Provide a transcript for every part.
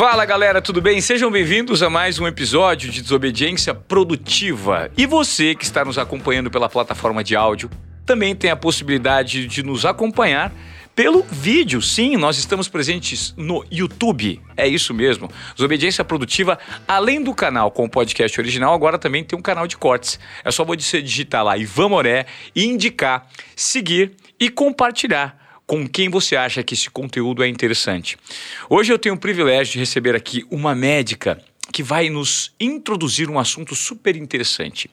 Fala galera, tudo bem? Sejam bem-vindos a mais um episódio de Desobediência Produtiva. E você que está nos acompanhando pela plataforma de áudio também tem a possibilidade de nos acompanhar pelo vídeo. Sim, nós estamos presentes no YouTube. É isso mesmo. Desobediência Produtiva, além do canal com o podcast original, agora também tem um canal de cortes. É só você digitar lá Ivan Moré e indicar, seguir e compartilhar com quem você acha que esse conteúdo é interessante. Hoje eu tenho o privilégio de receber aqui uma médica que vai nos introduzir um assunto super interessante.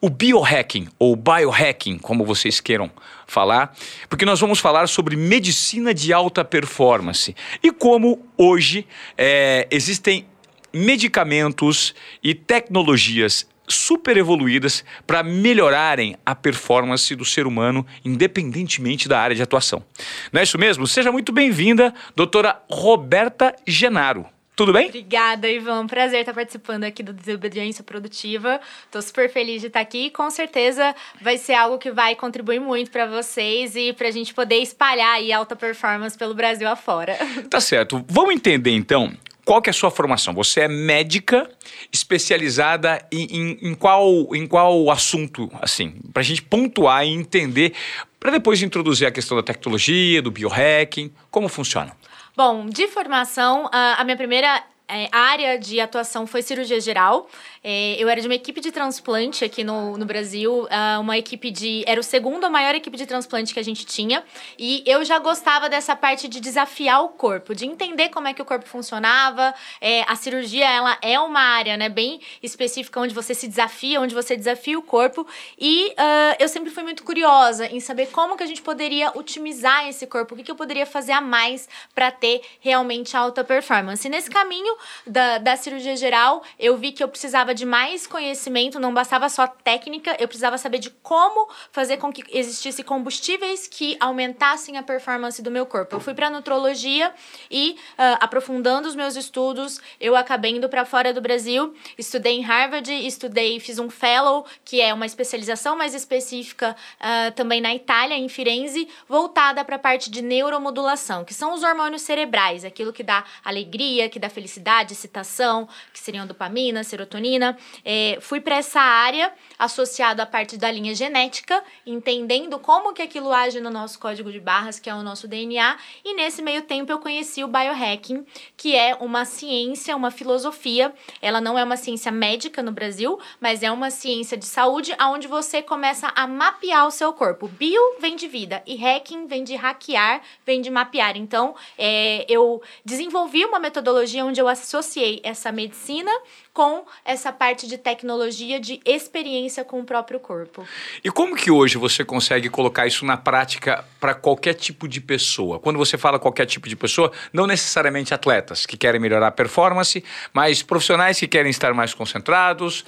O biohacking, ou biohacking, como vocês queiram falar, porque nós vamos falar sobre medicina de alta performance e como hoje é, existem medicamentos e tecnologias super evoluídas para melhorarem a performance do ser humano, independentemente da área de atuação. Não é isso mesmo? Seja muito bem-vinda, doutora Roberta Genaro. Tudo bem? Obrigada, Ivan. Prazer estar participando aqui do Desobediência Produtiva. Estou super feliz de estar aqui e com certeza vai ser algo que vai contribuir muito para vocês e para a gente poder espalhar aí alta performance pelo Brasil afora. Tá certo. Vamos entender então qual que é a sua formação? Você é médica especializada em, em, em qual, em qual assunto, assim, para a gente pontuar e entender, para depois introduzir a questão da tecnologia, do biohacking, como funciona? Bom, de formação, a minha primeira é, área de atuação foi cirurgia geral. É, eu era de uma equipe de transplante aqui no, no Brasil, uh, uma equipe de. Era o segundo maior equipe de transplante que a gente tinha. E eu já gostava dessa parte de desafiar o corpo, de entender como é que o corpo funcionava. É, a cirurgia, ela é uma área né, bem específica onde você se desafia, onde você desafia o corpo. E uh, eu sempre fui muito curiosa em saber como que a gente poderia otimizar esse corpo, o que, que eu poderia fazer a mais para ter realmente alta performance. E nesse caminho da, da cirurgia geral, eu vi que eu precisava de mais conhecimento, não bastava só técnica, eu precisava saber de como fazer com que existisse combustíveis que aumentassem a performance do meu corpo. Eu fui para nutrologia e uh, aprofundando os meus estudos, eu acabei indo para fora do Brasil, estudei em Harvard, estudei, fiz um fellow, que é uma especialização mais específica uh, também na Itália, em Firenze, voltada para a parte de neuromodulação, que são os hormônios cerebrais, aquilo que dá alegria, que dá felicidade, excitação, que seriam dopamina, serotonina é, fui para essa área associado à parte da linha genética, entendendo como que aquilo age no nosso código de barras, que é o nosso DNA, e nesse meio tempo eu conheci o biohacking, que é uma ciência, uma filosofia. Ela não é uma ciência médica no Brasil, mas é uma ciência de saúde onde você começa a mapear o seu corpo. Bio vem de vida e hacking vem de hackear, vem de mapear. Então, é, eu desenvolvi uma metodologia onde eu associei essa medicina com essa parte de tecnologia de experiência com o próprio corpo. E como que hoje você consegue colocar isso na prática para qualquer tipo de pessoa? Quando você fala qualquer tipo de pessoa, não necessariamente atletas que querem melhorar a performance, mas profissionais que querem estar mais concentrados,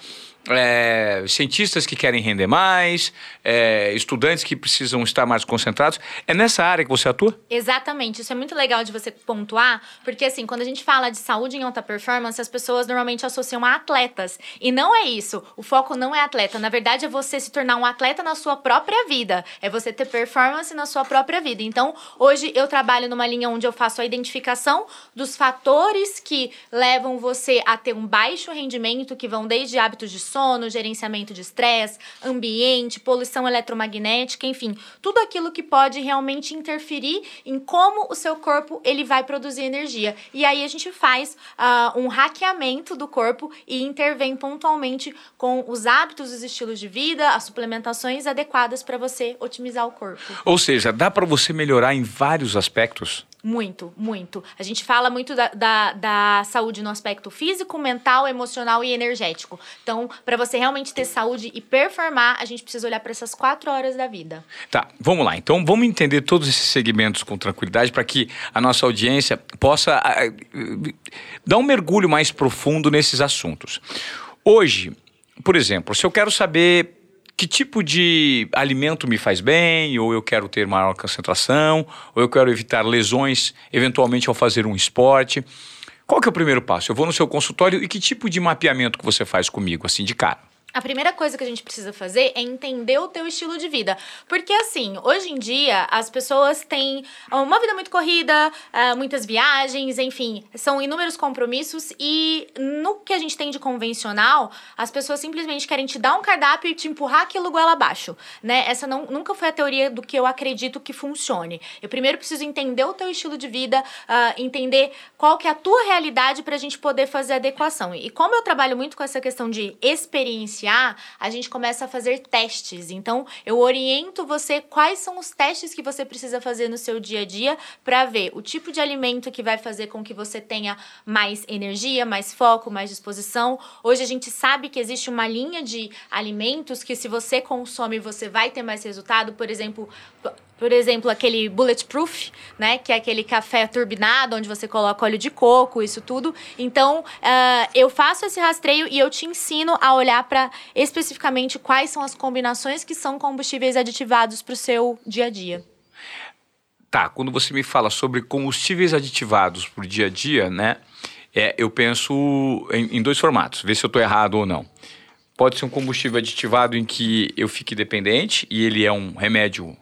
é, cientistas que querem render mais, é, estudantes que precisam estar mais concentrados. É nessa área que você atua? Exatamente. Isso é muito legal de você pontuar, porque assim, quando a gente fala de saúde em alta performance, as pessoas normalmente associam a atletas. E não é isso. O foco não é atleta. Na verdade, é você se tornar um atleta na sua própria vida. É você ter performance na sua própria vida. Então, hoje eu trabalho numa linha onde eu faço a identificação dos fatores que levam você a ter um baixo rendimento, que vão desde hábitos de sono, gerenciamento de estresse, ambiente, poluição eletromagnética, enfim, tudo aquilo que pode realmente interferir em como o seu corpo ele vai produzir energia. E aí a gente faz uh, um hackeamento do corpo e intervém pontualmente com os hábitos, os estilos de vida, as suplementações adequadas para você otimizar o corpo. Ou seja, dá para você melhorar em vários aspectos? Muito, muito. A gente fala muito da, da, da, saúde no aspecto físico, mental, emocional e energético. Então, para você realmente ter saúde e performar, a gente precisa olhar para essas quatro horas da vida. Tá, vamos lá. Então, vamos entender todos esses segmentos com tranquilidade para que a nossa audiência possa uh, dar um mergulho mais profundo nesses assuntos. Hoje, por exemplo, se eu quero saber que tipo de alimento me faz bem, ou eu quero ter maior concentração, ou eu quero evitar lesões, eventualmente ao fazer um esporte. Qual que é o primeiro passo? Eu vou no seu consultório e que tipo de mapeamento que você faz comigo, assim, de cara? A primeira coisa que a gente precisa fazer é entender o teu estilo de vida. Porque, assim, hoje em dia, as pessoas têm uma vida muito corrida, uh, muitas viagens, enfim, são inúmeros compromissos. E no que a gente tem de convencional, as pessoas simplesmente querem te dar um cardápio e te empurrar aquilo goela abaixo, né? Essa não, nunca foi a teoria do que eu acredito que funcione. Eu primeiro preciso entender o teu estilo de vida, uh, entender qual que é a tua realidade para a gente poder fazer adequação. E como eu trabalho muito com essa questão de experiência a gente começa a fazer testes. Então, eu oriento você quais são os testes que você precisa fazer no seu dia a dia para ver o tipo de alimento que vai fazer com que você tenha mais energia, mais foco, mais disposição. Hoje a gente sabe que existe uma linha de alimentos que se você consome, você vai ter mais resultado. Por exemplo, por exemplo, aquele bulletproof, né? Que é aquele café turbinado, onde você coloca óleo de coco, isso tudo. Então, uh, eu faço esse rastreio e eu te ensino a olhar para especificamente quais são as combinações que são combustíveis aditivados para o seu dia a dia. Tá, quando você me fala sobre combustíveis aditivados para o dia a dia, né? É, eu penso em, em dois formatos, ver se eu estou errado ou não. Pode ser um combustível aditivado em que eu fique dependente e ele é um remédio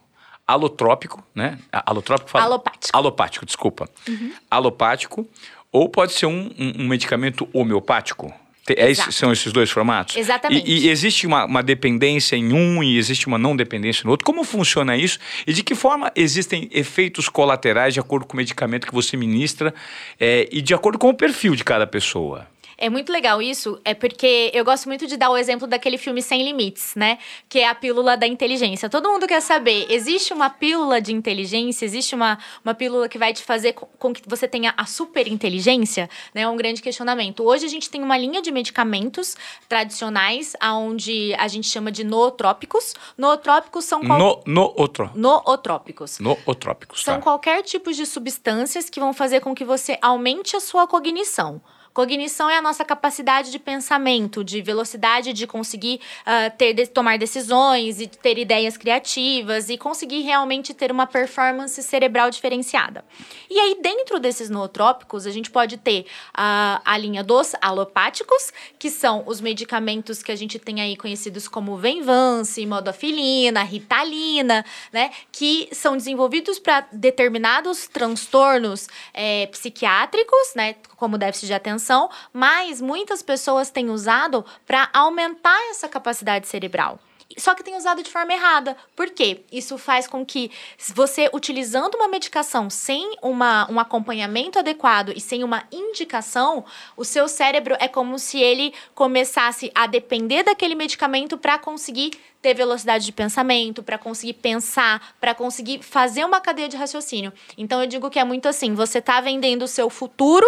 alotrópico, né? Alotrópico fala? Alopático. Alopático, desculpa. Uhum. Alopático. Ou pode ser um, um, um medicamento homeopático. É esse, são esses dois formatos? Exatamente. E, e existe uma, uma, dependência em um e existe uma não dependência no outro? Como funciona isso? E de que forma existem efeitos colaterais de acordo com o medicamento que você ministra é, e de acordo com o perfil de cada pessoa? É muito legal isso, é porque eu gosto muito de dar o exemplo daquele filme Sem Limites, né? Que é a pílula da inteligência. Todo mundo quer saber, existe uma pílula de inteligência? Existe uma, uma pílula que vai te fazer com, com que você tenha a super inteligência? Né? É um grande questionamento. Hoje a gente tem uma linha de medicamentos tradicionais, onde a gente chama de nootrópicos. Nootrópicos são... Qual... No, nootro. Nootrópicos. Nootrópicos, São tá. qualquer tipo de substâncias que vão fazer com que você aumente a sua cognição. Cognição é a nossa capacidade de pensamento, de velocidade de conseguir uh, ter, de, tomar decisões e ter ideias criativas e conseguir realmente ter uma performance cerebral diferenciada. E aí, dentro desses nootrópicos, a gente pode ter uh, a linha dos alopáticos, que são os medicamentos que a gente tem aí conhecidos como Venvance, Modafilina, Ritalina, né? Que são desenvolvidos para determinados transtornos é, psiquiátricos, né? Como déficit de atenção mas muitas pessoas têm usado para aumentar essa capacidade cerebral. Só que tem usado de forma errada. Por quê? Isso faz com que você, utilizando uma medicação sem uma, um acompanhamento adequado e sem uma indicação, o seu cérebro é como se ele começasse a depender daquele medicamento para conseguir ter velocidade de pensamento, para conseguir pensar, para conseguir fazer uma cadeia de raciocínio. Então eu digo que é muito assim: você está vendendo o seu futuro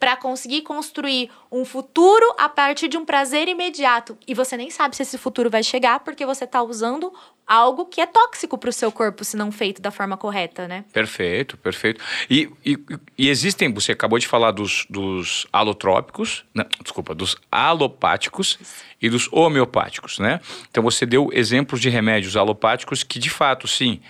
para conseguir construir um futuro a partir de um prazer imediato. E você nem sabe se esse futuro vai chegar porque você está usando algo que é tóxico para o seu corpo se não feito da forma correta, né? Perfeito, perfeito. E, e, e existem, você acabou de falar dos, dos alotrópicos, não, desculpa, dos alopáticos e dos homeopáticos, né? Então você deu exemplos de remédios alopáticos que de fato, sim,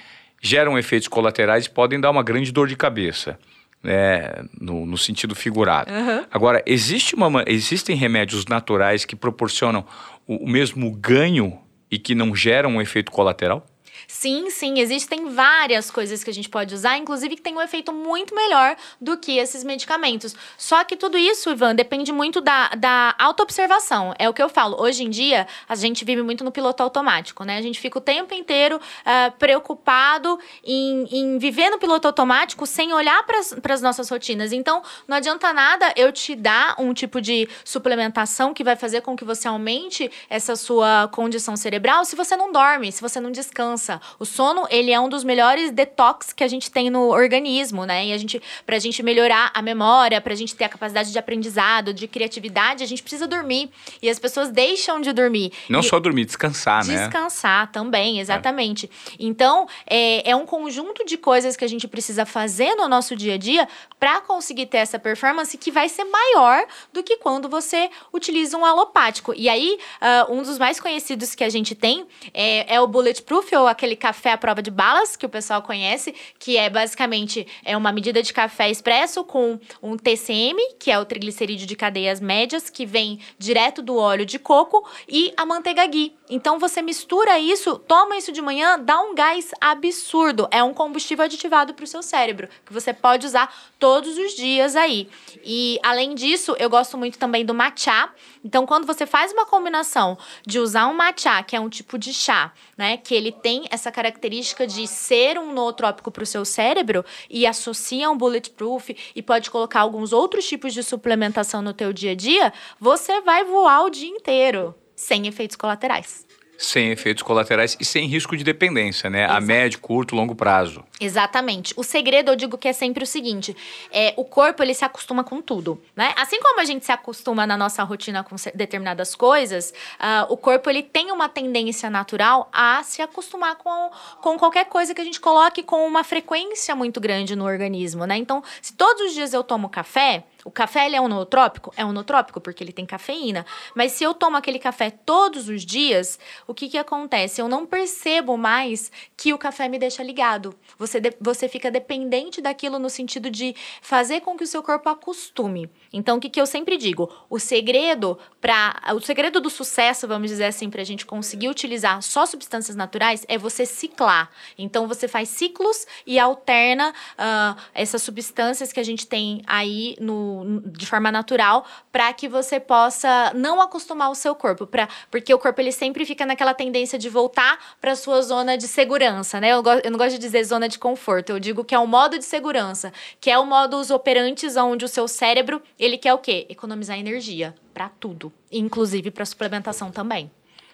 geram efeitos colaterais e podem dar uma grande dor de cabeça né, no, no sentido figurado. Uhum. Agora, existe uma, existem remédios naturais que proporcionam o, o mesmo ganho e que não geram um efeito colateral? Sim, sim, existem várias coisas que a gente pode usar, inclusive que tem um efeito muito melhor do que esses medicamentos. Só que tudo isso, Ivan, depende muito da, da autoobservação. É o que eu falo. Hoje em dia, a gente vive muito no piloto automático, né? A gente fica o tempo inteiro uh, preocupado em, em viver no piloto automático sem olhar para as nossas rotinas. Então, não adianta nada eu te dar um tipo de suplementação que vai fazer com que você aumente essa sua condição cerebral se você não dorme, se você não descansa. O sono, ele é um dos melhores detox que a gente tem no organismo, né? E a gente, pra gente melhorar a memória, pra gente ter a capacidade de aprendizado, de criatividade, a gente precisa dormir. E as pessoas deixam de dormir. Não e só dormir, descansar, né? Descansar também, exatamente. É. Então, é, é um conjunto de coisas que a gente precisa fazer no nosso dia a dia para conseguir ter essa performance que vai ser maior do que quando você utiliza um alopático. E aí, uh, um dos mais conhecidos que a gente tem é, é o Bulletproof, ou aquele aquele café à prova de balas, que o pessoal conhece, que é basicamente é uma medida de café expresso com um TCM, que é o triglicerídeo de cadeias médias, que vem direto do óleo de coco, e a manteiga ghee. Então você mistura isso, toma isso de manhã, dá um gás absurdo. É um combustível aditivado para o seu cérebro, que você pode usar todos os dias aí. E além disso, eu gosto muito também do matcha. Então, quando você faz uma combinação de usar um matcha, que é um tipo de chá, né, que ele tem essa característica de ser um nootrópico para o seu cérebro e associa um bulletproof e pode colocar alguns outros tipos de suplementação no teu dia a dia, você vai voar o dia inteiro sem efeitos colaterais sem efeitos colaterais e sem risco de dependência, né? Exato. A médio, curto, longo prazo. Exatamente. O segredo, eu digo que é sempre o seguinte: é, o corpo ele se acostuma com tudo, né? Assim como a gente se acostuma na nossa rotina com determinadas coisas, uh, o corpo ele tem uma tendência natural a se acostumar com, com qualquer coisa que a gente coloque com uma frequência muito grande no organismo, né? Então, se todos os dias eu tomo café, o café ele é nootrópico? É nootrópico porque ele tem cafeína. Mas se eu tomo aquele café todos os dias, o que, que acontece? Eu não percebo mais que o café me deixa ligado. Você, de, você fica dependente daquilo no sentido de fazer com que o seu corpo acostume. Então, o que, que eu sempre digo? O segredo para o segredo do sucesso, vamos dizer assim, para a gente conseguir utilizar só substâncias naturais é você ciclar. Então, você faz ciclos e alterna uh, essas substâncias que a gente tem aí no de forma natural para que você possa não acostumar o seu corpo, pra, porque o corpo ele sempre fica naquela tendência de voltar para sua zona de segurança, né? Eu, go, eu não gosto de dizer zona de conforto, eu digo que é um modo de segurança, que é o modus operantes onde o seu cérebro, ele quer o quê? Economizar energia para tudo, inclusive para suplementação também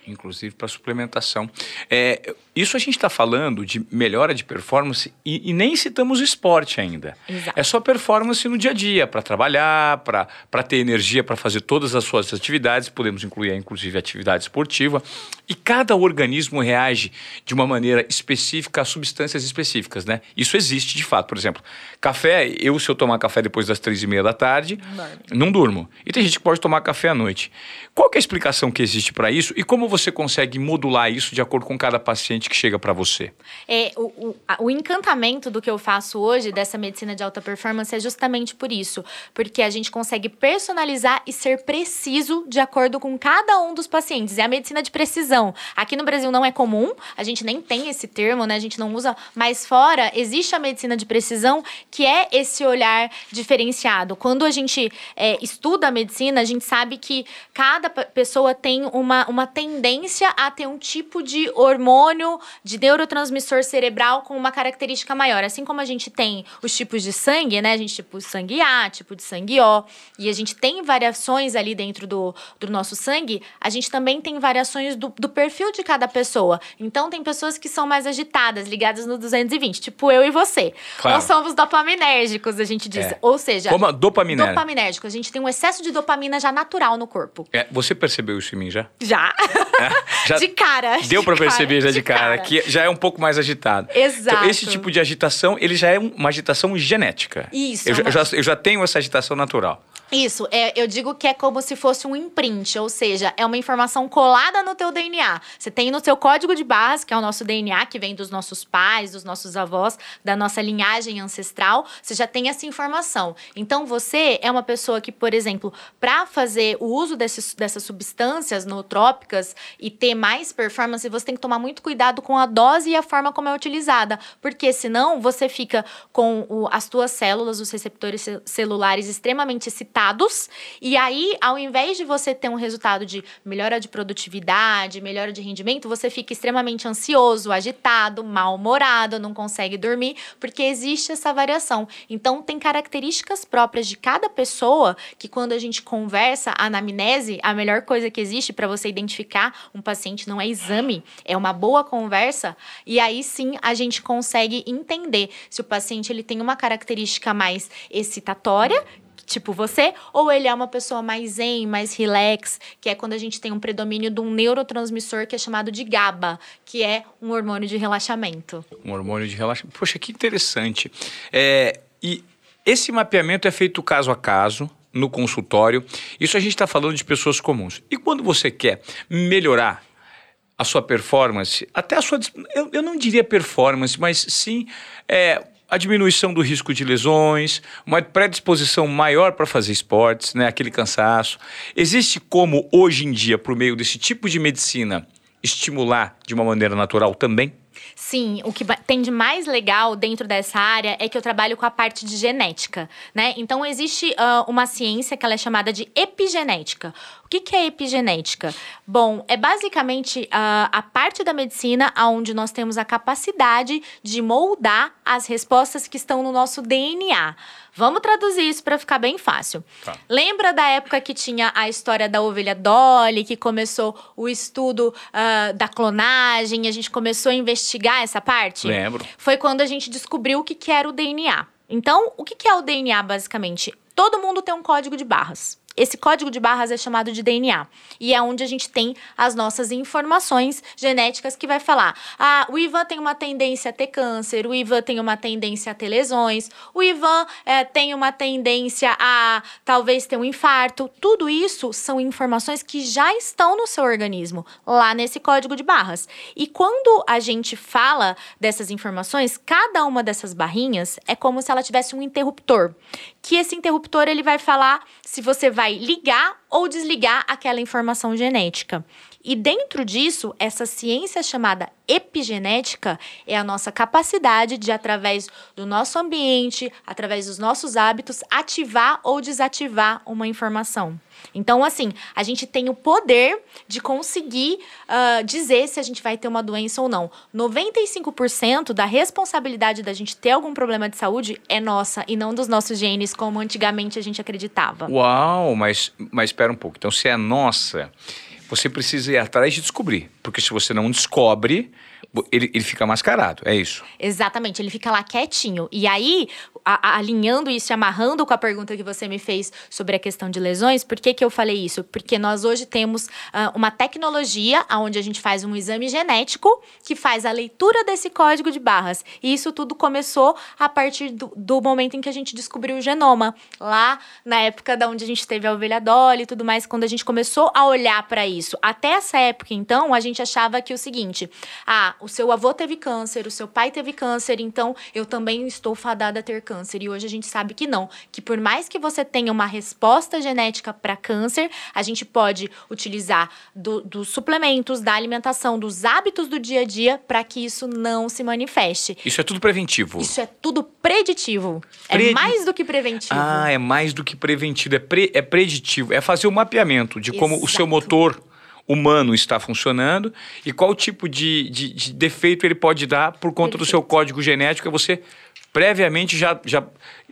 inclusive para suplementação. É, isso a gente está falando de melhora de performance e, e, nem citamos esporte ainda. Exato. É só performance no dia a dia, para trabalhar, para ter energia para fazer todas as suas atividades, podemos incluir inclusive atividade esportiva. E cada organismo reage de uma maneira específica a substâncias específicas, né? Isso existe de fato. Por exemplo, café, eu se eu tomar café depois das três e meia da tarde, não, não durmo. E tem gente que pode tomar café à noite. Qual é a explicação que existe para isso e como você consegue modular isso de acordo com cada paciente que chega para você? É, o, o, o, encantamento do que eu faço hoje, dessa medicina de alta performance, é justamente por isso. Porque a gente consegue personalizar e ser preciso de acordo com cada um dos pacientes. É a medicina de precisão. Aqui no Brasil não é comum, a gente nem tem esse termo, né? A gente não usa, mas fora existe a medicina de precisão, que é esse olhar diferenciado. Quando a gente é, estuda a medicina, a gente sabe que cada pessoa tem uma, uma tendência a ter um tipo de hormônio, de neurotransmissor cerebral com uma característica maior. Assim como a gente tem os tipos de sangue, né? A gente tipo sangue A, tipo de sangue O, e a gente tem variações ali dentro do, do nosso sangue, a gente também tem variações do, do perfil de cada pessoa. Então, tem pessoas que são mais agitadas, ligadas no 220, tipo eu e você. Claro. Nós somos dopaminérgicos, a gente diz. É. Ou seja, como dopaminérgico. dopaminérgico. A gente tem um excesso de dopamina já natural no corpo. É, você percebeu isso em mim já? Já. É, já de cara. Deu para perceber já de, cara, cara, que já é um pouco mais agitado. Exato. Então, esse tipo de agitação, ele já é uma agitação genética. Isso. Eu, é uma... já, eu já tenho essa agitação natural. Isso, é, eu digo que é como se fosse um imprint, ou seja, é uma informação colada no teu DNA. Você tem no seu código de barras, que é o nosso DNA, que vem dos nossos pais, dos nossos avós, da nossa linhagem ancestral, você já tem essa informação. Então, você é uma pessoa que, por exemplo, para fazer o uso desses, dessas substâncias nootrópicas e ter mais performance, você tem que tomar muito cuidado com a dose e a forma como é utilizada, porque senão você fica com o, as tuas células, os receptores celulares extremamente excitados e aí, ao invés de você ter um resultado de melhora de produtividade, melhora de rendimento, você fica extremamente ansioso, agitado, mal-humorado, não consegue dormir, porque existe essa variação. Então, tem características próprias de cada pessoa que, quando a gente conversa, a anamnese, a melhor coisa que existe para você identificar um paciente não é exame, é uma boa conversa. E aí sim a gente consegue entender se o paciente ele tem uma característica mais excitatória, tipo você, ou ele é uma pessoa mais zen, mais relax, que é quando a gente tem um predomínio de um neurotransmissor que é chamado de GABA, que é um hormônio de relaxamento. Um hormônio de relaxamento. Poxa, que interessante. É, e esse mapeamento é feito caso a caso, no consultório. Isso a gente está falando de pessoas comuns. E quando você quer melhorar a sua performance, até a sua. Eu, eu não diria performance, mas sim é, a diminuição do risco de lesões, uma predisposição maior para fazer esportes, né, aquele cansaço. Existe como, hoje em dia, por meio desse tipo de medicina, estimular de uma maneira natural também? Sim, o que tem de mais legal dentro dessa área é que eu trabalho com a parte de genética, né? Então existe uh, uma ciência que ela é chamada de epigenética. O que, que é epigenética? Bom, é basicamente uh, a parte da medicina onde nós temos a capacidade de moldar as respostas que estão no nosso DNA. Vamos traduzir isso para ficar bem fácil. Tá. Lembra da época que tinha a história da ovelha Dolly, que começou o estudo uh, da clonagem, a gente começou a investigar essa parte? Lembro. Foi quando a gente descobriu o que, que era o DNA. Então, o que, que é o DNA, basicamente? Todo mundo tem um código de barras. Esse código de barras é chamado de DNA e é onde a gente tem as nossas informações genéticas que vai falar: ah, o Ivan tem uma tendência a ter câncer, o Ivan tem uma tendência a ter lesões, o Ivan é, tem uma tendência a talvez ter um infarto. Tudo isso são informações que já estão no seu organismo, lá nesse código de barras. E quando a gente fala dessas informações, cada uma dessas barrinhas é como se ela tivesse um interruptor, que esse interruptor ele vai falar se você vai ligar ou desligar aquela informação genética. E dentro disso, essa ciência chamada epigenética é a nossa capacidade de, através do nosso ambiente, através dos nossos hábitos, ativar ou desativar uma informação. Então, assim, a gente tem o poder de conseguir uh, dizer se a gente vai ter uma doença ou não. 95% da responsabilidade da gente ter algum problema de saúde é nossa e não dos nossos genes, como antigamente a gente acreditava. Uau, mas, mas espera um pouco. Então, se é nossa, você precisa ir atrás de descobrir. Porque se você não descobre, ele, ele fica mascarado, é isso? Exatamente, ele fica lá quietinho. E aí, a, a, alinhando isso e amarrando com a pergunta que você me fez sobre a questão de lesões, por que, que eu falei isso? Porque nós hoje temos uh, uma tecnologia onde a gente faz um exame genético que faz a leitura desse código de barras. E isso tudo começou a partir do, do momento em que a gente descobriu o genoma. Lá na época da onde a gente teve a ovelha Dolly e tudo mais, quando a gente começou a olhar para isso. Até essa época, então, a gente achava que o seguinte: ah, o seu avô teve câncer, o seu pai teve câncer, então eu também estou fadada a ter câncer. E hoje a gente sabe que não, que por mais que você tenha uma resposta genética para câncer, a gente pode utilizar do, dos suplementos, da alimentação, dos hábitos do dia a dia para que isso não se manifeste. Isso é tudo preventivo. Isso é tudo preditivo. É mais do que preventivo. Ah, é mais do que preventivo, é, pre, é preditivo. É fazer o um mapeamento de como Exato. o seu motor humano está funcionando e qual tipo de, de, de defeito ele pode dar por conta Perfeito. do seu código genético. É você previamente já, já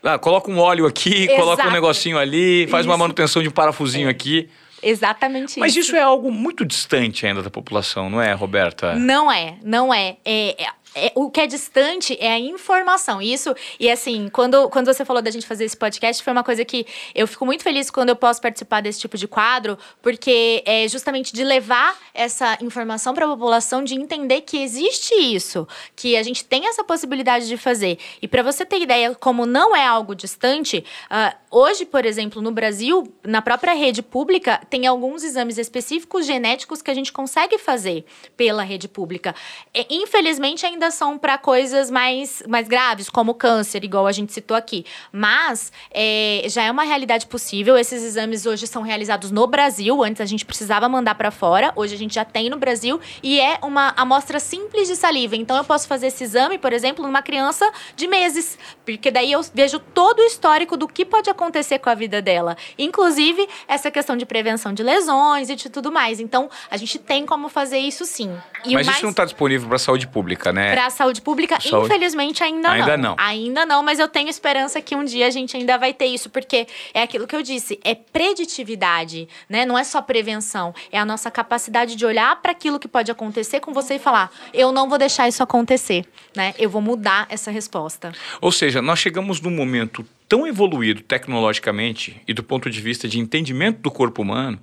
ah, coloca um óleo aqui, Exato. coloca um negocinho ali, faz isso. uma manutenção de um parafusinho é. aqui. Exatamente Mas isso. isso é algo muito distante ainda da população, não é, Roberta? Não é, não é. é, é é, o que é distante é a informação. Isso, e assim, quando, quando você falou da gente fazer esse podcast, foi uma coisa que eu fico muito feliz quando eu posso participar desse tipo de quadro, porque é justamente de levar essa informação para a população, de entender que existe isso, que a gente tem essa possibilidade de fazer. E para você ter ideia, como não é algo distante, uh, hoje, por exemplo, no Brasil, na própria rede pública, tem alguns exames específicos genéticos que a gente consegue fazer pela rede pública. E, infelizmente, ainda são para coisas mais, mais graves, como câncer, igual a gente citou aqui. Mas é, já é uma realidade possível. Esses exames hoje são realizados no Brasil. Antes a gente precisava mandar para fora. Hoje a gente já tem no Brasil. E é uma amostra simples de saliva. Então eu posso fazer esse exame, por exemplo, numa criança de meses. Porque daí eu vejo todo o histórico do que pode acontecer com a vida dela. Inclusive, essa questão de prevenção de lesões e de tudo mais. Então, a gente tem como fazer isso sim. E Mas mais... isso não está disponível para a saúde pública, né? Para a saúde pública, saúde. infelizmente, ainda, ainda não. não. Ainda não, mas eu tenho esperança que um dia a gente ainda vai ter isso, porque é aquilo que eu disse, é preditividade, né? Não é só prevenção, é a nossa capacidade de olhar para aquilo que pode acontecer com você e falar: eu não vou deixar isso acontecer, né? Eu vou mudar essa resposta. Ou seja, nós chegamos num momento tão evoluído tecnologicamente e do ponto de vista de entendimento do corpo humano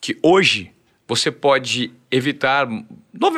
que hoje você pode evitar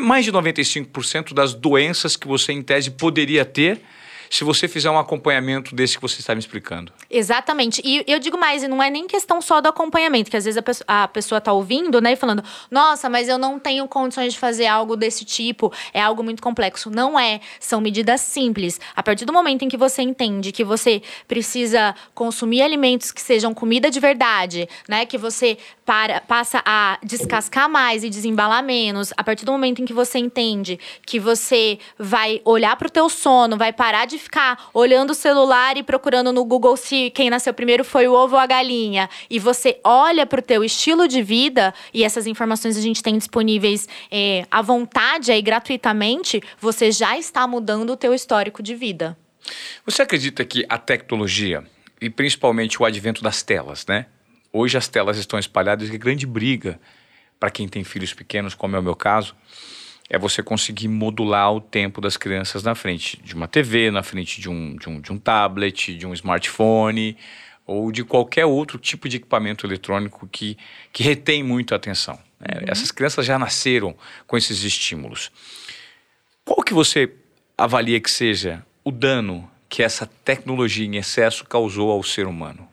mais de 95% das doenças que você, em tese, poderia ter se você fizer um acompanhamento desse que você está me explicando. Exatamente. E eu digo mais, não é nem questão só do acompanhamento, que às vezes a pessoa está ouvindo, né, e falando, nossa, mas eu não tenho condições de fazer algo desse tipo, é algo muito complexo. Não é, são medidas simples. A partir do momento em que você entende que você precisa consumir alimentos que sejam comida de verdade, né, que você para, passa a descascar mais e desembalar menos, a partir do momento em que você entende que você vai olhar para o teu sono, vai parar de ficar olhando o celular e procurando no Google se quem nasceu primeiro foi o ovo ou a galinha, e você olha para o teu estilo de vida e essas informações a gente tem disponíveis é, à vontade aí gratuitamente, você já está mudando o teu histórico de vida. Você acredita que a tecnologia e principalmente o advento das telas, né? Hoje as telas estão espalhadas e a grande briga para quem tem filhos pequenos, como é o meu caso, é você conseguir modular o tempo das crianças na frente de uma TV, na frente de um, de um, de um tablet, de um smartphone ou de qualquer outro tipo de equipamento eletrônico que, que retém muito a atenção. Né? Uhum. Essas crianças já nasceram com esses estímulos. Qual que você avalia que seja o dano que essa tecnologia em excesso causou ao ser humano?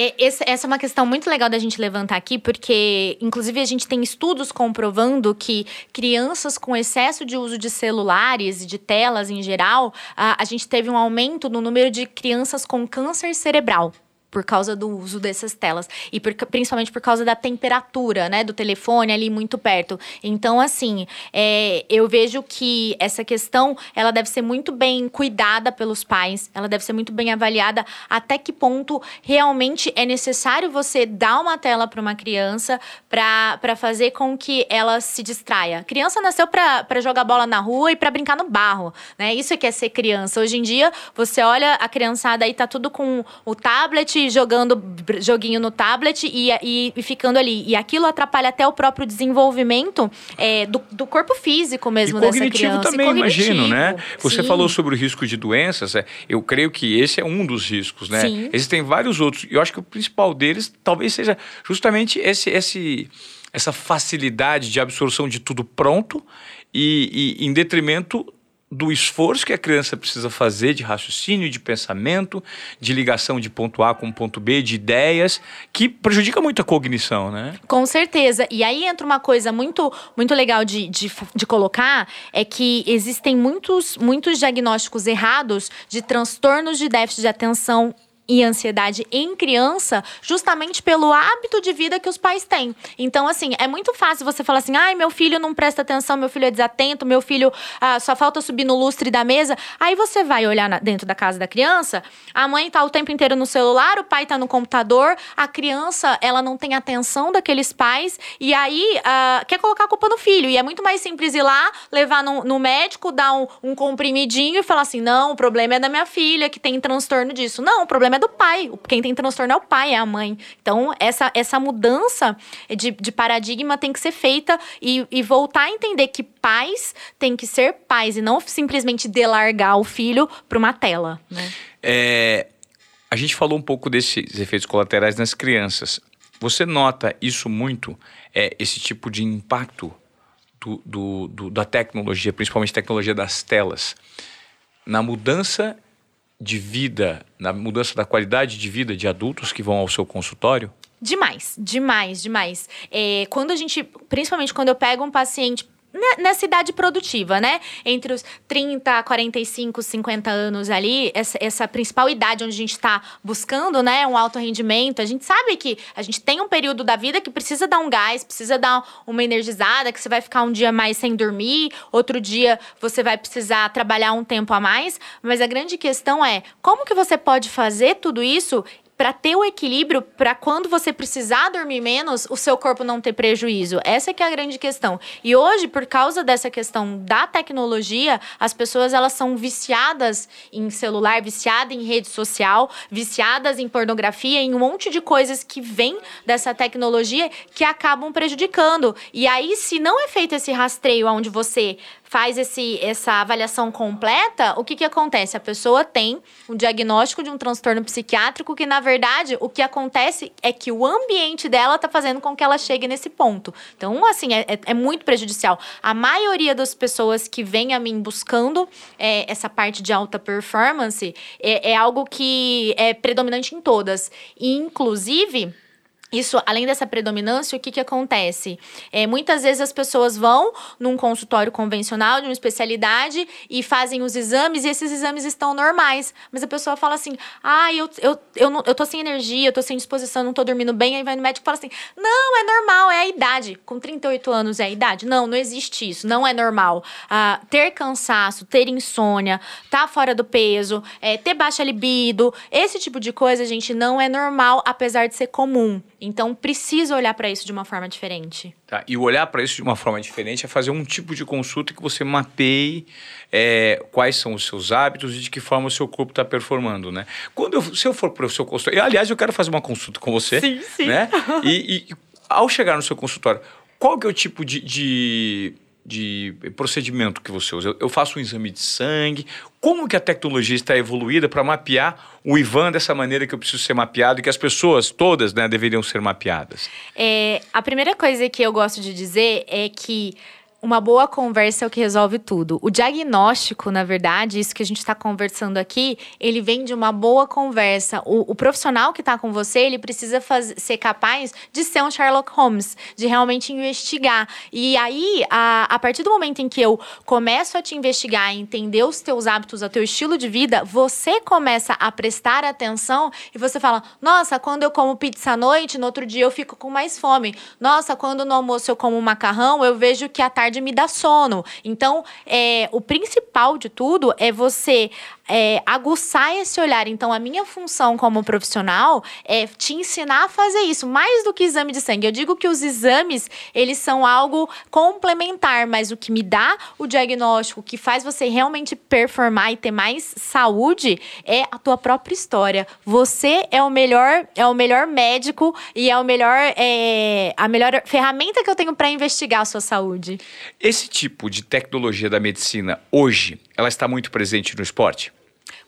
É, essa é uma questão muito legal da gente levantar aqui, porque, inclusive, a gente tem estudos comprovando que crianças com excesso de uso de celulares e de telas em geral, a, a gente teve um aumento no número de crianças com câncer cerebral por causa do uso dessas telas e por, principalmente por causa da temperatura, né, do telefone ali muito perto. Então, assim, é, eu vejo que essa questão ela deve ser muito bem cuidada pelos pais, ela deve ser muito bem avaliada até que ponto realmente é necessário você dar uma tela para uma criança para fazer com que ela se distraia. Criança nasceu para jogar bola na rua e para brincar no barro, né? Isso é que é ser criança. Hoje em dia, você olha a criançada aí tá tudo com o tablet jogando joguinho no tablet e, e, e, ficando ali. E aquilo atrapalha até o próprio desenvolvimento é, do, do, corpo físico mesmo e dessa cognitivo criança. também, imagino, né? Você Sim. falou sobre o risco de doenças. É, eu creio que esse é um dos riscos, né? Sim. Existem vários outros. Eu acho que o principal deles talvez seja justamente esse, esse, essa facilidade de absorção de tudo pronto e, e em detrimento do esforço que a criança precisa fazer de raciocínio, de pensamento, de ligação de ponto A com ponto B, de ideias, que prejudica muito a cognição, né? Com certeza. E aí entra uma coisa muito, muito legal de, de, de colocar, é que existem muitos, muitos diagnósticos errados de transtornos de déficit de atenção e ansiedade em criança justamente pelo hábito de vida que os pais têm. Então, assim, é muito fácil você falar assim: ai, meu filho não presta atenção, meu filho é desatento, meu filho ah, só falta subir no lustre da mesa. Aí você vai olhar na, dentro da casa da criança, a mãe tá o tempo inteiro no celular, o pai tá no computador, a criança, ela não tem atenção daqueles pais, e aí ah, quer colocar a culpa no filho. E é muito mais simples ir lá, levar no, no médico, dar um, um comprimidinho e falar assim: não, o problema é da minha filha que tem transtorno disso. Não, o problema é é do pai. Quem tem transtorno é o pai, é a mãe. Então, essa, essa mudança de, de paradigma tem que ser feita e, e voltar a entender que pais têm que ser pais e não simplesmente delargar o filho para uma tela. Né? É, a gente falou um pouco desses efeitos colaterais nas crianças. Você nota isso muito, é, esse tipo de impacto do, do, do, da tecnologia, principalmente tecnologia das telas, na mudança de vida, na mudança da qualidade de vida de adultos que vão ao seu consultório? Demais, demais, demais. É, quando a gente, principalmente quando eu pego um paciente nessa idade produtiva, né? Entre os 30, 45, 50 anos ali, essa, essa principal idade onde a gente está buscando, né, um alto rendimento. A gente sabe que a gente tem um período da vida que precisa dar um gás, precisa dar uma energizada, que você vai ficar um dia mais sem dormir, outro dia você vai precisar trabalhar um tempo a mais. Mas a grande questão é como que você pode fazer tudo isso para ter o equilíbrio, para quando você precisar dormir menos, o seu corpo não ter prejuízo. Essa é que é a grande questão. E hoje, por causa dessa questão da tecnologia, as pessoas elas são viciadas em celular, viciadas em rede social, viciadas em pornografia, em um monte de coisas que vêm dessa tecnologia que acabam prejudicando. E aí, se não é feito esse rastreio onde você faz esse, essa avaliação completa, o que, que acontece? A pessoa tem um diagnóstico de um transtorno psiquiátrico que, na verdade, o que acontece é que o ambiente dela está fazendo com que ela chegue nesse ponto. Então, assim, é, é, muito prejudicial. A maioria das pessoas que vem a mim buscando é, essa parte de alta performance é, é algo que é predominante em todas. E, inclusive isso, além dessa predominância, o que, que acontece? É, muitas vezes as pessoas vão num consultório convencional de uma especialidade e fazem os exames e esses exames estão normais. Mas a pessoa fala assim: ah, eu, eu, eu, não, eu tô sem energia, eu tô sem disposição, não tô dormindo bem. Aí vai no médico e fala assim: não, é normal, é a idade. Com 38 anos é a idade? Não, não existe isso, não é normal. Ah, ter cansaço, ter insônia, tá fora do peso, é, ter baixa libido, esse tipo de coisa, gente, não é normal, apesar de ser comum. Então, precisa olhar para isso de uma forma diferente. Tá, e olhar para isso de uma forma diferente é fazer um tipo de consulta que você mapeie é, quais são os seus hábitos e de que forma o seu corpo está performando, né? Quando eu, se eu for para o seu consultório, aliás, eu quero fazer uma consulta com você, sim, sim. né? E, e ao chegar no seu consultório, qual que é o tipo de, de de procedimento que você usa? Eu faço um exame de sangue. Como que a tecnologia está evoluída para mapear o Ivan dessa maneira que eu preciso ser mapeado e que as pessoas todas né, deveriam ser mapeadas? É, a primeira coisa que eu gosto de dizer é que uma boa conversa é o que resolve tudo. O diagnóstico, na verdade, isso que a gente está conversando aqui, ele vem de uma boa conversa. O, o profissional que está com você, ele precisa ser capaz de ser um Sherlock Holmes, de realmente investigar. E aí, a, a partir do momento em que eu começo a te investigar, entender os teus hábitos, o teu estilo de vida, você começa a prestar atenção e você fala: Nossa, quando eu como pizza à noite, no outro dia eu fico com mais fome. Nossa, quando no almoço eu como macarrão, eu vejo que a tarde tarde me dá sono. Então, é, o principal de tudo é você é, aguçar esse olhar. Então, a minha função como profissional é te ensinar a fazer isso, mais do que exame de sangue. Eu digo que os exames, eles são algo complementar, mas o que me dá o diagnóstico, que faz você realmente performar e ter mais saúde, é a tua própria história. Você é o melhor, é o melhor médico e é o melhor, é, a melhor ferramenta que eu tenho para investigar a sua saúde. Esse tipo de tecnologia da medicina hoje, ela está muito presente no esporte?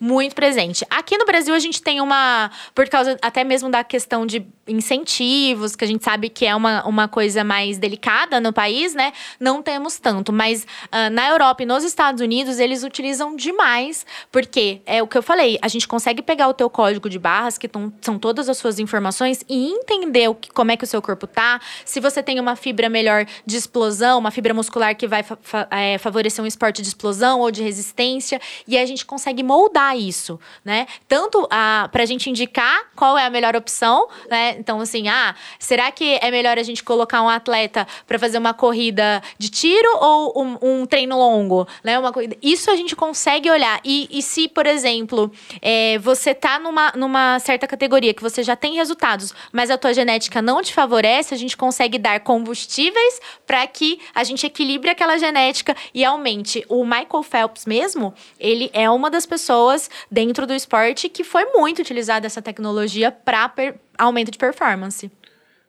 Muito presente. Aqui no Brasil a gente tem uma, por causa até mesmo da questão de incentivos, que a gente sabe que é uma, uma coisa mais delicada no país, né? Não temos tanto. Mas uh, na Europa e nos Estados Unidos, eles utilizam demais, porque é o que eu falei, a gente consegue pegar o teu código de barras, que tão, são todas as suas informações, e entender o que, como é que o seu corpo tá, se você tem uma fibra melhor de explosão, uma fibra muscular que vai fa fa é, favorecer um esporte de explosão ou de resistência, e a gente consegue moldar isso, né? Tanto para a gente indicar qual é a melhor opção, né? Então, assim, ah, será que é melhor a gente colocar um atleta para fazer uma corrida de tiro ou um, um, treino longo, né? Uma corrida. Isso a gente consegue olhar. E, e se, por exemplo, é, você tá numa, numa certa categoria que você já tem resultados, mas a tua genética não te favorece, a gente consegue dar combustíveis para que a gente equilibre aquela genética e aumente. O Michael Phelps mesmo, ele é uma das pessoas pessoas dentro do esporte que foi muito utilizada essa tecnologia para aumento de performance.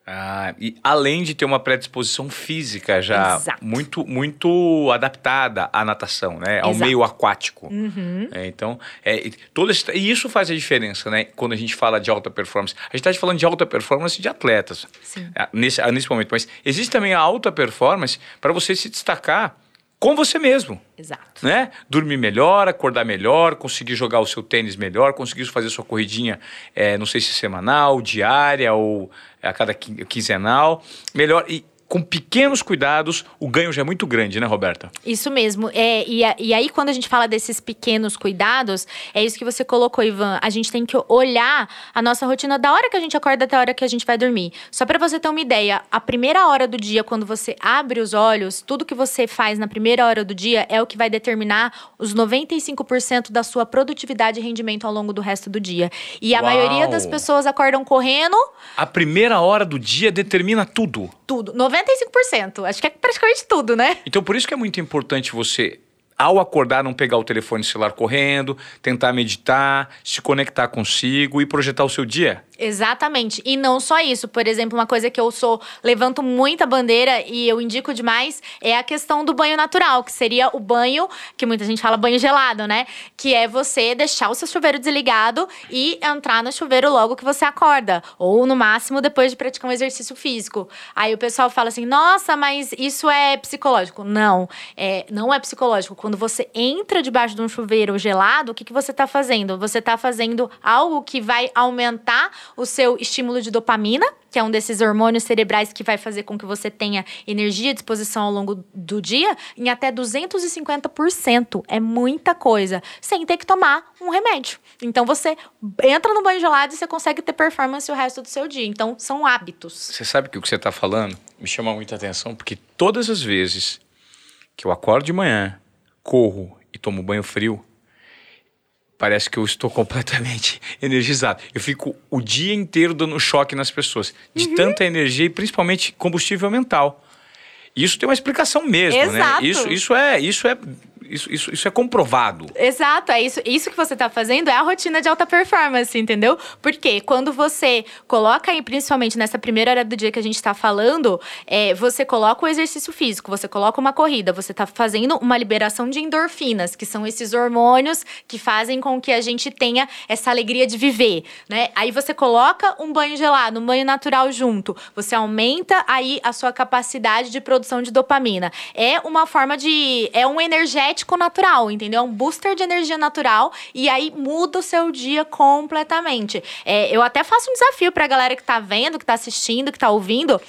Ah, e além de ter uma predisposição física já Exato. muito muito adaptada à natação, né? Ao Exato. meio aquático. Uhum. É, então, é, todo esse, e isso faz a diferença, né? Quando a gente fala de alta performance. A gente está falando de alta performance de atletas é, nesse, nesse momento. Mas existe também a alta performance para você se destacar com você mesmo. Exato. Né? Dormir melhor, acordar melhor, conseguir jogar o seu tênis melhor, conseguir fazer sua corridinha, é, não sei se semanal, diária ou a cada quinzenal. Melhor. E com pequenos cuidados, o ganho já é muito grande, né, Roberta? Isso mesmo. É, e, e aí, quando a gente fala desses pequenos cuidados, é isso que você colocou, Ivan. A gente tem que olhar a nossa rotina da hora que a gente acorda até a hora que a gente vai dormir. Só para você ter uma ideia, a primeira hora do dia, quando você abre os olhos, tudo que você faz na primeira hora do dia é o que vai determinar os 95% da sua produtividade e rendimento ao longo do resto do dia. E a Uau. maioria das pessoas acordam correndo. A primeira hora do dia determina tudo. Tudo. 90 95%. Acho que é praticamente tudo, né? Então, por isso que é muito importante você ao acordar, não pegar o telefone celular correndo, tentar meditar, se conectar consigo e projetar o seu dia. Exatamente. E não só isso. Por exemplo, uma coisa que eu sou, levanto muita bandeira e eu indico demais é a questão do banho natural, que seria o banho, que muita gente fala banho gelado, né? Que é você deixar o seu chuveiro desligado e entrar no chuveiro logo que você acorda. Ou no máximo depois de praticar um exercício físico. Aí o pessoal fala assim: nossa, mas isso é psicológico. Não, é, não é psicológico. Quando você entra debaixo de um chuveiro gelado, o que, que você está fazendo? Você está fazendo algo que vai aumentar o seu estímulo de dopamina, que é um desses hormônios cerebrais que vai fazer com que você tenha energia e disposição ao longo do dia, em até 250%. É muita coisa, sem ter que tomar um remédio. Então você entra no banho gelado e você consegue ter performance o resto do seu dia. Então são hábitos. Você sabe que o que você está falando me chama muita atenção, porque todas as vezes que eu acordo de manhã, corro e tomo banho frio, parece que eu estou completamente energizado. Eu fico o dia inteiro dando choque nas pessoas, de uhum. tanta energia e principalmente combustível mental. Isso tem uma explicação mesmo, né? Exato. né? Isso, isso é, isso é isso, isso, isso é comprovado. Exato, é isso, isso que você está fazendo é a rotina de alta performance, entendeu? Porque quando você coloca aí, principalmente nessa primeira hora do dia que a gente está falando, é, você coloca o exercício físico, você coloca uma corrida, você está fazendo uma liberação de endorfinas, que são esses hormônios que fazem com que a gente tenha essa alegria de viver, né? Aí você coloca um banho gelado, um banho natural junto, você aumenta aí a sua capacidade de produção de dopamina. É uma forma de. É um energético energético natural, entendeu? É um booster de energia natural e aí muda o seu dia completamente. É, eu até faço um desafio pra galera que tá vendo, que tá assistindo, que tá ouvindo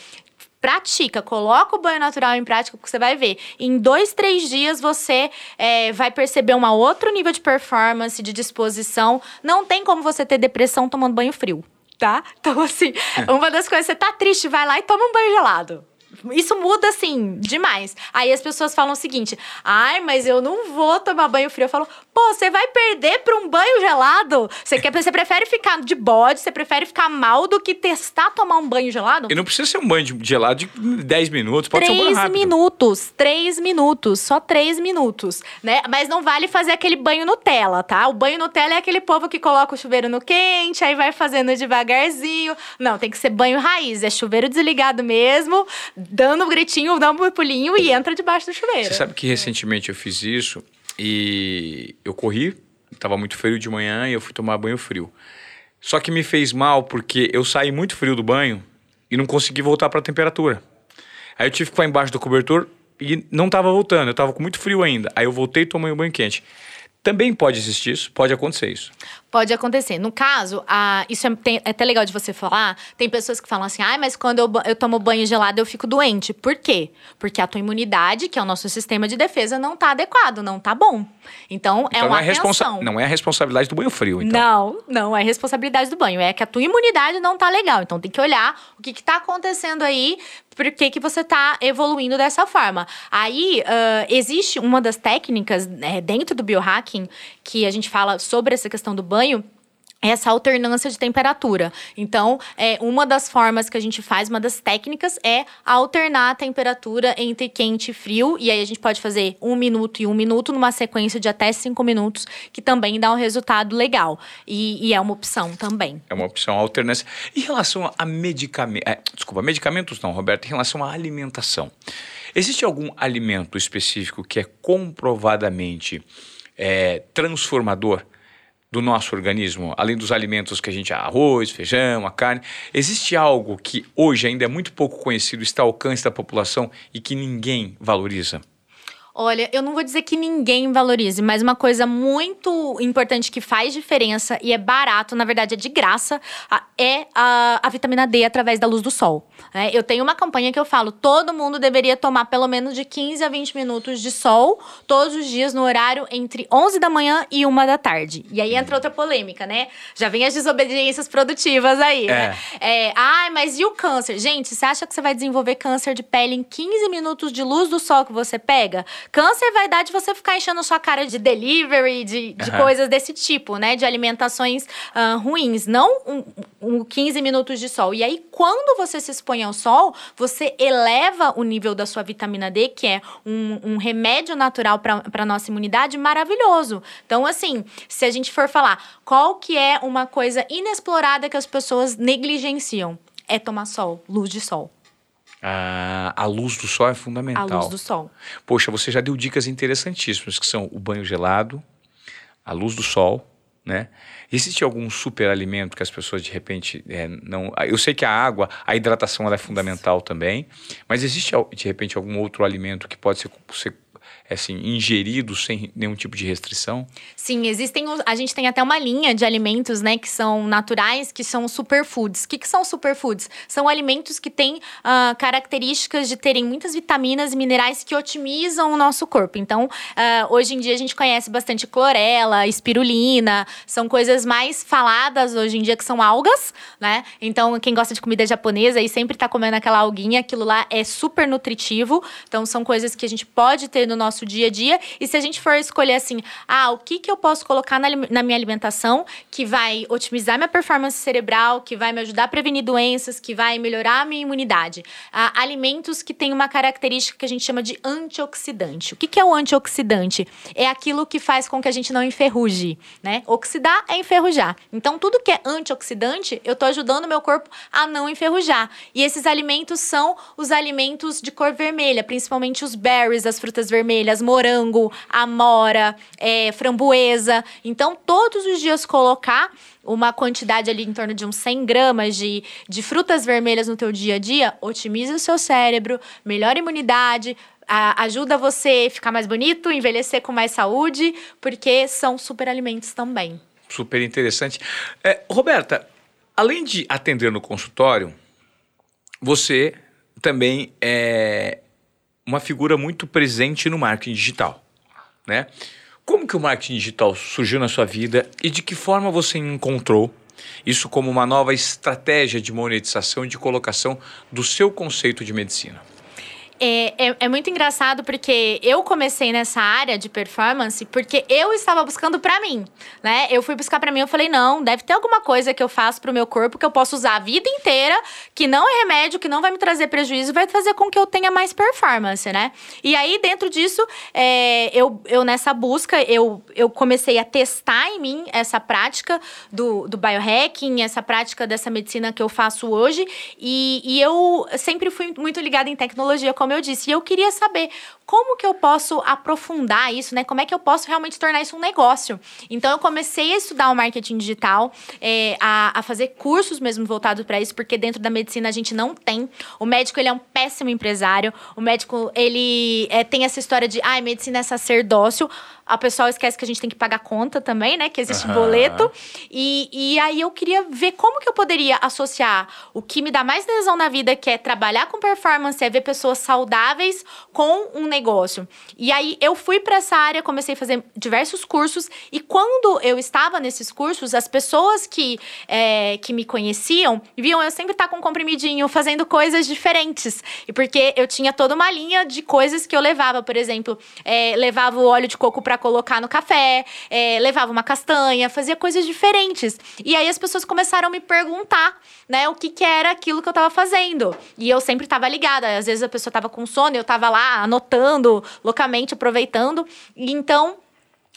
pratica, coloca o banho natural em prática, porque você vai ver. Em dois, três dias você é, vai perceber um outro nível de performance, de disposição. Não tem como você ter depressão tomando banho frio, tá? Então, assim, uma das coisas, você tá triste, vai lá e toma um banho gelado. Isso muda, assim, demais. Aí as pessoas falam o seguinte: ai, mas eu não vou tomar banho frio. Eu falo, pô, você vai perder pra um banho gelado? Você, quer, você prefere ficar de bode, você prefere ficar mal do que testar tomar um banho gelado? E não precisa ser um banho de gelado de 10 minutos, pode três ser um banho rápido. minutos, três minutos, só três minutos, né? Mas não vale fazer aquele banho Nutella, tá? O banho Nutella é aquele povo que coloca o chuveiro no quente, aí vai fazendo devagarzinho. Não, tem que ser banho raiz, é chuveiro desligado mesmo dando um gritinho, dando um pulinho e entra debaixo do chuveiro. Você sabe que recentemente eu fiz isso e eu corri, estava muito frio de manhã e eu fui tomar banho frio. Só que me fez mal porque eu saí muito frio do banho e não consegui voltar para a temperatura. Aí eu tive que ficar embaixo do cobertor e não estava voltando, eu estava com muito frio ainda. Aí eu voltei e tomei um banho quente. Também pode existir isso, pode acontecer isso. Pode acontecer. No caso, a, isso é, tem, é, até legal de você falar. Tem pessoas que falam assim: ah, mas quando eu, eu tomo banho gelado eu fico doente. Por quê? Porque a tua imunidade, que é o nosso sistema de defesa, não está adequado, não está bom. Então, é então é uma não é atenção. Não é a responsabilidade do banho frio, então. Não, não é responsabilidade do banho. É que a tua imunidade não está legal. Então, tem que olhar o que está acontecendo aí por que, que você está evoluindo dessa forma. Aí, uh, existe uma das técnicas né, dentro do biohacking que a gente fala sobre essa questão do banho banho essa alternância de temperatura. Então, é, uma das formas que a gente faz, uma das técnicas, é alternar a temperatura entre quente e frio. E aí a gente pode fazer um minuto e um minuto numa sequência de até cinco minutos, que também dá um resultado legal. E, e é uma opção também. É uma opção alternância. Em relação a medicamentos. É, desculpa, medicamentos não, Roberto, em relação à alimentação. Existe algum alimento específico que é comprovadamente é, transformador? Do nosso organismo, além dos alimentos que a gente arroz, feijão, a carne, existe algo que hoje ainda é muito pouco conhecido, está ao alcance da população e que ninguém valoriza? Olha, eu não vou dizer que ninguém valorize, mas uma coisa muito importante que faz diferença e é barato, na verdade é de graça, é a, a vitamina D através da luz do sol. Né? Eu tenho uma campanha que eu falo: todo mundo deveria tomar pelo menos de 15 a 20 minutos de sol todos os dias no horário entre 11 da manhã e 1 da tarde. E aí entra outra polêmica, né? Já vem as desobediências produtivas aí, é. né? É, ai, mas e o câncer? Gente, você acha que você vai desenvolver câncer de pele em 15 minutos de luz do sol que você pega? Câncer vai dar de você ficar enchendo sua cara de delivery, de, de uhum. coisas desse tipo, né? De alimentações uh, ruins, não um, um 15 minutos de sol. E aí, quando você se expõe ao sol, você eleva o nível da sua vitamina D, que é um, um remédio natural para nossa imunidade maravilhoso. Então, assim, se a gente for falar qual que é uma coisa inexplorada que as pessoas negligenciam, é tomar sol, luz de sol. Ah, a luz do sol é fundamental. A luz do sol. Poxa, você já deu dicas interessantíssimas, que são o banho gelado, a luz do sol, né? Existe algum super alimento que as pessoas de repente é, não. Eu sei que a água, a hidratação ela é fundamental também, mas existe de repente algum outro alimento que pode ser, ser assim, ingeridos sem nenhum tipo de restrição? Sim, existem. A gente tem até uma linha de alimentos, né, que são naturais, que são superfoods. O que, que são superfoods? São alimentos que têm uh, características de terem muitas vitaminas e minerais que otimizam o nosso corpo. Então, uh, hoje em dia a gente conhece bastante clorela, espirulina, são coisas mais faladas hoje em dia que são algas, né? Então, quem gosta de comida japonesa e sempre tá comendo aquela alguinha, aquilo lá é super nutritivo. Então, são coisas que a gente pode ter no nosso dia a dia. E se a gente for escolher assim, ah, o que, que eu posso colocar na, na minha alimentação que vai otimizar minha performance cerebral, que vai me ajudar a prevenir doenças, que vai melhorar a minha imunidade. Ah, alimentos que têm uma característica que a gente chama de antioxidante. O que, que é o antioxidante? É aquilo que faz com que a gente não enferruje, né? Oxidar é enferrujar. Então, tudo que é antioxidante, eu estou ajudando o meu corpo a não enferrujar. E esses alimentos são os alimentos de cor vermelha, principalmente os berries, as frutas vermelhas, morango, amora, é, framboesa. Então, todos os dias colocar uma quantidade ali em torno de uns 100 gramas de, de frutas vermelhas no teu dia a dia, otimiza o seu cérebro, melhora a imunidade, a, ajuda você a ficar mais bonito, envelhecer com mais saúde, porque são super alimentos também. Super interessante. É, Roberta, além de atender no consultório, você também é, uma figura muito presente no marketing digital, né? Como que o marketing digital surgiu na sua vida e de que forma você encontrou isso como uma nova estratégia de monetização e de colocação do seu conceito de medicina? É, é, é, muito engraçado porque eu comecei nessa área de performance porque eu estava buscando para mim, né? Eu fui buscar para mim, eu falei, não, deve ter alguma coisa que eu faço pro meu corpo que eu posso usar a vida inteira, que não é remédio, que não vai me trazer prejuízo, vai fazer com que eu tenha mais performance, né? E aí, dentro disso, é, eu, eu nessa busca, eu, eu comecei a testar em mim essa prática do, do biohacking, essa prática dessa medicina que eu faço hoje. E, e eu sempre fui muito ligada em tecnologia, como como eu disse. E eu queria saber como que eu posso aprofundar isso, né? Como é que eu posso realmente tornar isso um negócio? Então eu comecei a estudar o marketing digital, é, a, a fazer cursos mesmo voltados para isso, porque dentro da medicina a gente não tem. O médico ele é um péssimo empresário. O médico ele é, tem essa história de, ah, medicina é sacerdócio a pessoa esquece que a gente tem que pagar conta também, né? Que existe uhum. boleto. E, e aí eu queria ver como que eu poderia associar o que me dá mais tesão na vida, que é trabalhar com performance, é ver pessoas saudáveis com um negócio. E aí eu fui para essa área, comecei a fazer diversos cursos. E quando eu estava nesses cursos, as pessoas que, é, que me conheciam viam eu sempre estar tá com um comprimidinho, fazendo coisas diferentes. E porque eu tinha toda uma linha de coisas que eu levava. Por exemplo, é, levava o óleo de coco para colocar no café, é, levava uma castanha, fazia coisas diferentes. E aí as pessoas começaram a me perguntar, né, o que, que era aquilo que eu tava fazendo. E eu sempre tava ligada. Às vezes a pessoa tava com sono, eu tava lá anotando, loucamente aproveitando. E então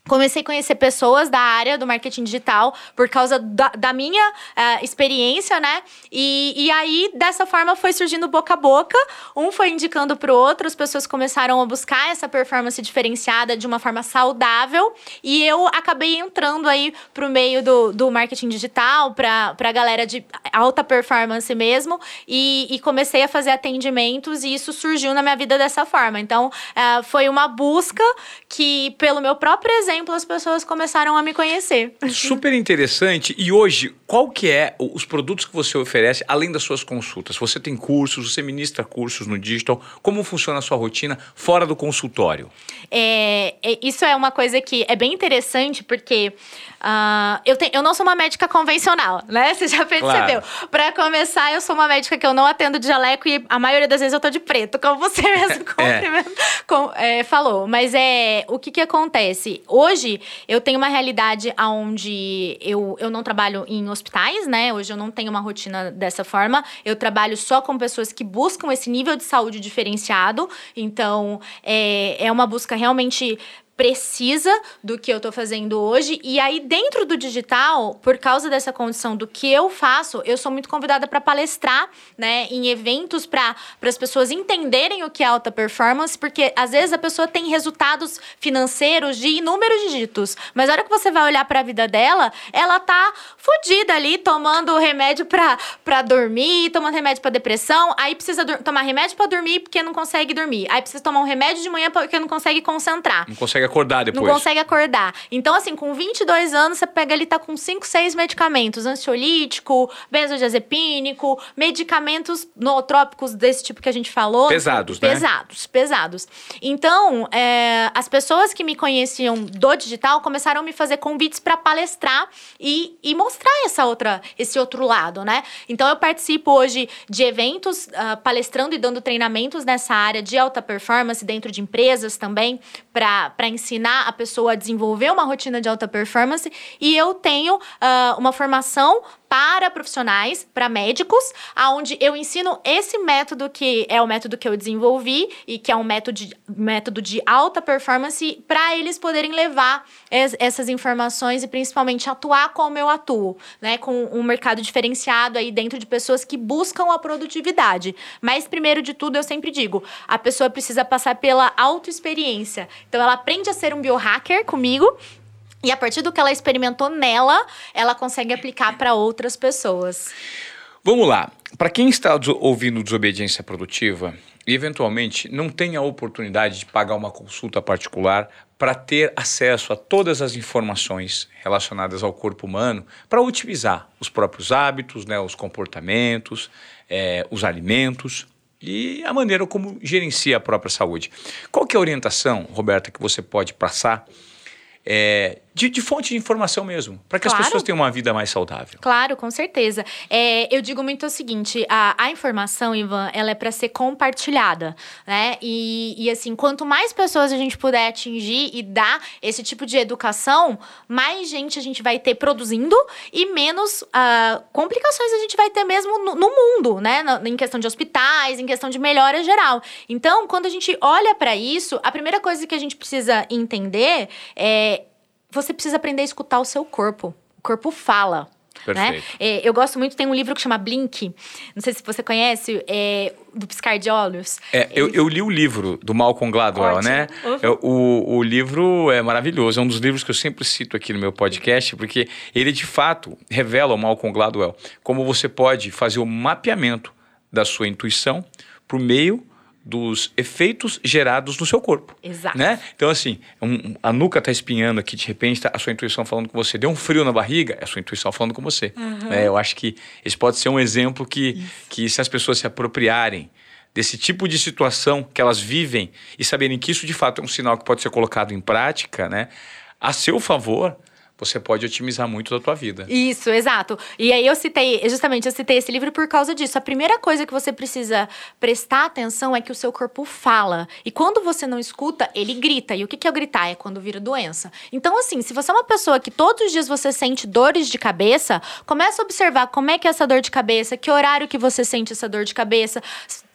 Comecei a conhecer pessoas da área do marketing digital por causa da, da minha uh, experiência, né? E, e aí, dessa forma, foi surgindo boca a boca. Um foi indicando para o outro, as pessoas começaram a buscar essa performance diferenciada de uma forma saudável. E eu acabei entrando aí para o meio do, do marketing digital, para a galera de alta performance mesmo. E, e, comecei a fazer atendimentos e isso surgiu na minha vida dessa forma. Então, uh, foi uma busca que, pelo meu próprio exemplo, exemplo, as pessoas começaram a me conhecer. Super interessante. E hoje, qual que é os produtos que você oferece, além das suas consultas? Você tem cursos, você ministra cursos no digital. Como funciona a sua rotina fora do consultório? É, é, isso é uma coisa que é bem interessante, porque uh, eu, te, eu não sou uma médica convencional, né? Você já percebeu. Claro. Para começar, eu sou uma médica que eu não atendo de jaleco e a maioria das vezes eu tô de preto, como você mesmo é. com, é, falou. Mas é o que, que acontece? Hoje eu tenho uma realidade onde eu, eu não trabalho em hospitais, né? Hoje eu não tenho uma rotina dessa forma. Eu trabalho só com pessoas que buscam esse nível de saúde diferenciado. Então, é, é uma busca realmente precisa do que eu estou fazendo hoje. E aí, dentro do digital, por causa dessa condição do que eu faço, eu sou muito convidada para palestrar, né, em eventos para as pessoas entenderem o que é alta performance, porque às vezes a pessoa tem resultados financeiros de inúmeros dígitos, mas a hora que você vai olhar para a vida dela, ela tá fodida ali, tomando remédio para dormir, tomando remédio para depressão, aí precisa tomar remédio para dormir porque não consegue dormir. Aí precisa tomar um remédio de manhã porque não consegue concentrar. Não consegue consegue acordar depois. Não consegue acordar. Então, assim, com 22 anos, você pega ali, tá com 5, 6 medicamentos. Ansiolítico, benzodiazepínico, medicamentos nootrópicos desse tipo que a gente falou. Pesados, né? Pesados, pesados. Então, é, as pessoas que me conheciam do digital começaram a me fazer convites para palestrar e, e mostrar essa outra, esse outro lado, né? Então, eu participo hoje de eventos, uh, palestrando e dando treinamentos nessa área de alta performance dentro de empresas também, para ensinar a pessoa a desenvolver uma rotina de alta performance. E eu tenho uh, uma formação para profissionais, para médicos, aonde eu ensino esse método que é o método que eu desenvolvi e que é um método de, método de alta performance para eles poderem levar es, essas informações e principalmente atuar como eu atuo, né, com um mercado diferenciado aí dentro de pessoas que buscam a produtividade. Mas primeiro de tudo, eu sempre digo, a pessoa precisa passar pela autoexperiência. Então ela aprende a ser um biohacker comigo e a partir do que ela experimentou nela, ela consegue aplicar para outras pessoas. Vamos lá. Para quem está ouvindo desobediência produtiva e eventualmente não tem a oportunidade de pagar uma consulta particular para ter acesso a todas as informações relacionadas ao corpo humano, para otimizar os próprios hábitos, né, os comportamentos, é, os alimentos e a maneira como gerencia a própria saúde. Qual que é a orientação, Roberta, que você pode passar é, de, de, fonte de informação mesmo, para que claro. as pessoas tenham uma vida mais saudável. Claro, com certeza. É, eu digo muito o seguinte: a, a informação, Ivan, ela é para ser compartilhada, né? E, e assim, quanto mais pessoas a gente puder atingir e dar esse tipo de educação, mais gente a gente vai ter produzindo e menos uh, complicações a gente vai ter mesmo no, no mundo, né? Na, em questão de hospitais, em questão de melhora geral. Então, quando a gente olha para isso, a primeira coisa que a gente precisa entender é você precisa aprender a escutar o seu corpo. O corpo fala. Né? É, eu gosto muito, tem um livro que chama Blink. Não sei se você conhece, é, do Piscar de Olhos. É, eu, eu, li o livro do Malcolm Gladwell, Ótimo. né? Uhum. O, o livro é maravilhoso, é um dos livros que eu sempre cito aqui no meu podcast, porque ele de fato revela o Malcolm Gladwell como você pode fazer o mapeamento da sua intuição por meio dos efeitos gerados no seu corpo. Exato. Né? Então, assim, um, a nuca está espinhando aqui, de repente, tá a sua intuição falando com você. Deu um frio na barriga, é a sua intuição falando com você. Uhum. É, eu acho que esse pode ser um exemplo que, que, se as pessoas se apropriarem desse tipo de situação que elas vivem e saberem que isso, de fato, é um sinal que pode ser colocado em prática, né? A seu favor, você pode otimizar muito da tua vida. Isso, exato. E aí eu citei, justamente eu citei esse livro por causa disso. A primeira coisa que você precisa prestar atenção é que o seu corpo fala. E quando você não escuta, ele grita. E o que é o gritar? É quando vira doença. Então, assim, se você é uma pessoa que todos os dias você sente dores de cabeça, começa a observar como é que é essa dor de cabeça, que horário que você sente essa dor de cabeça.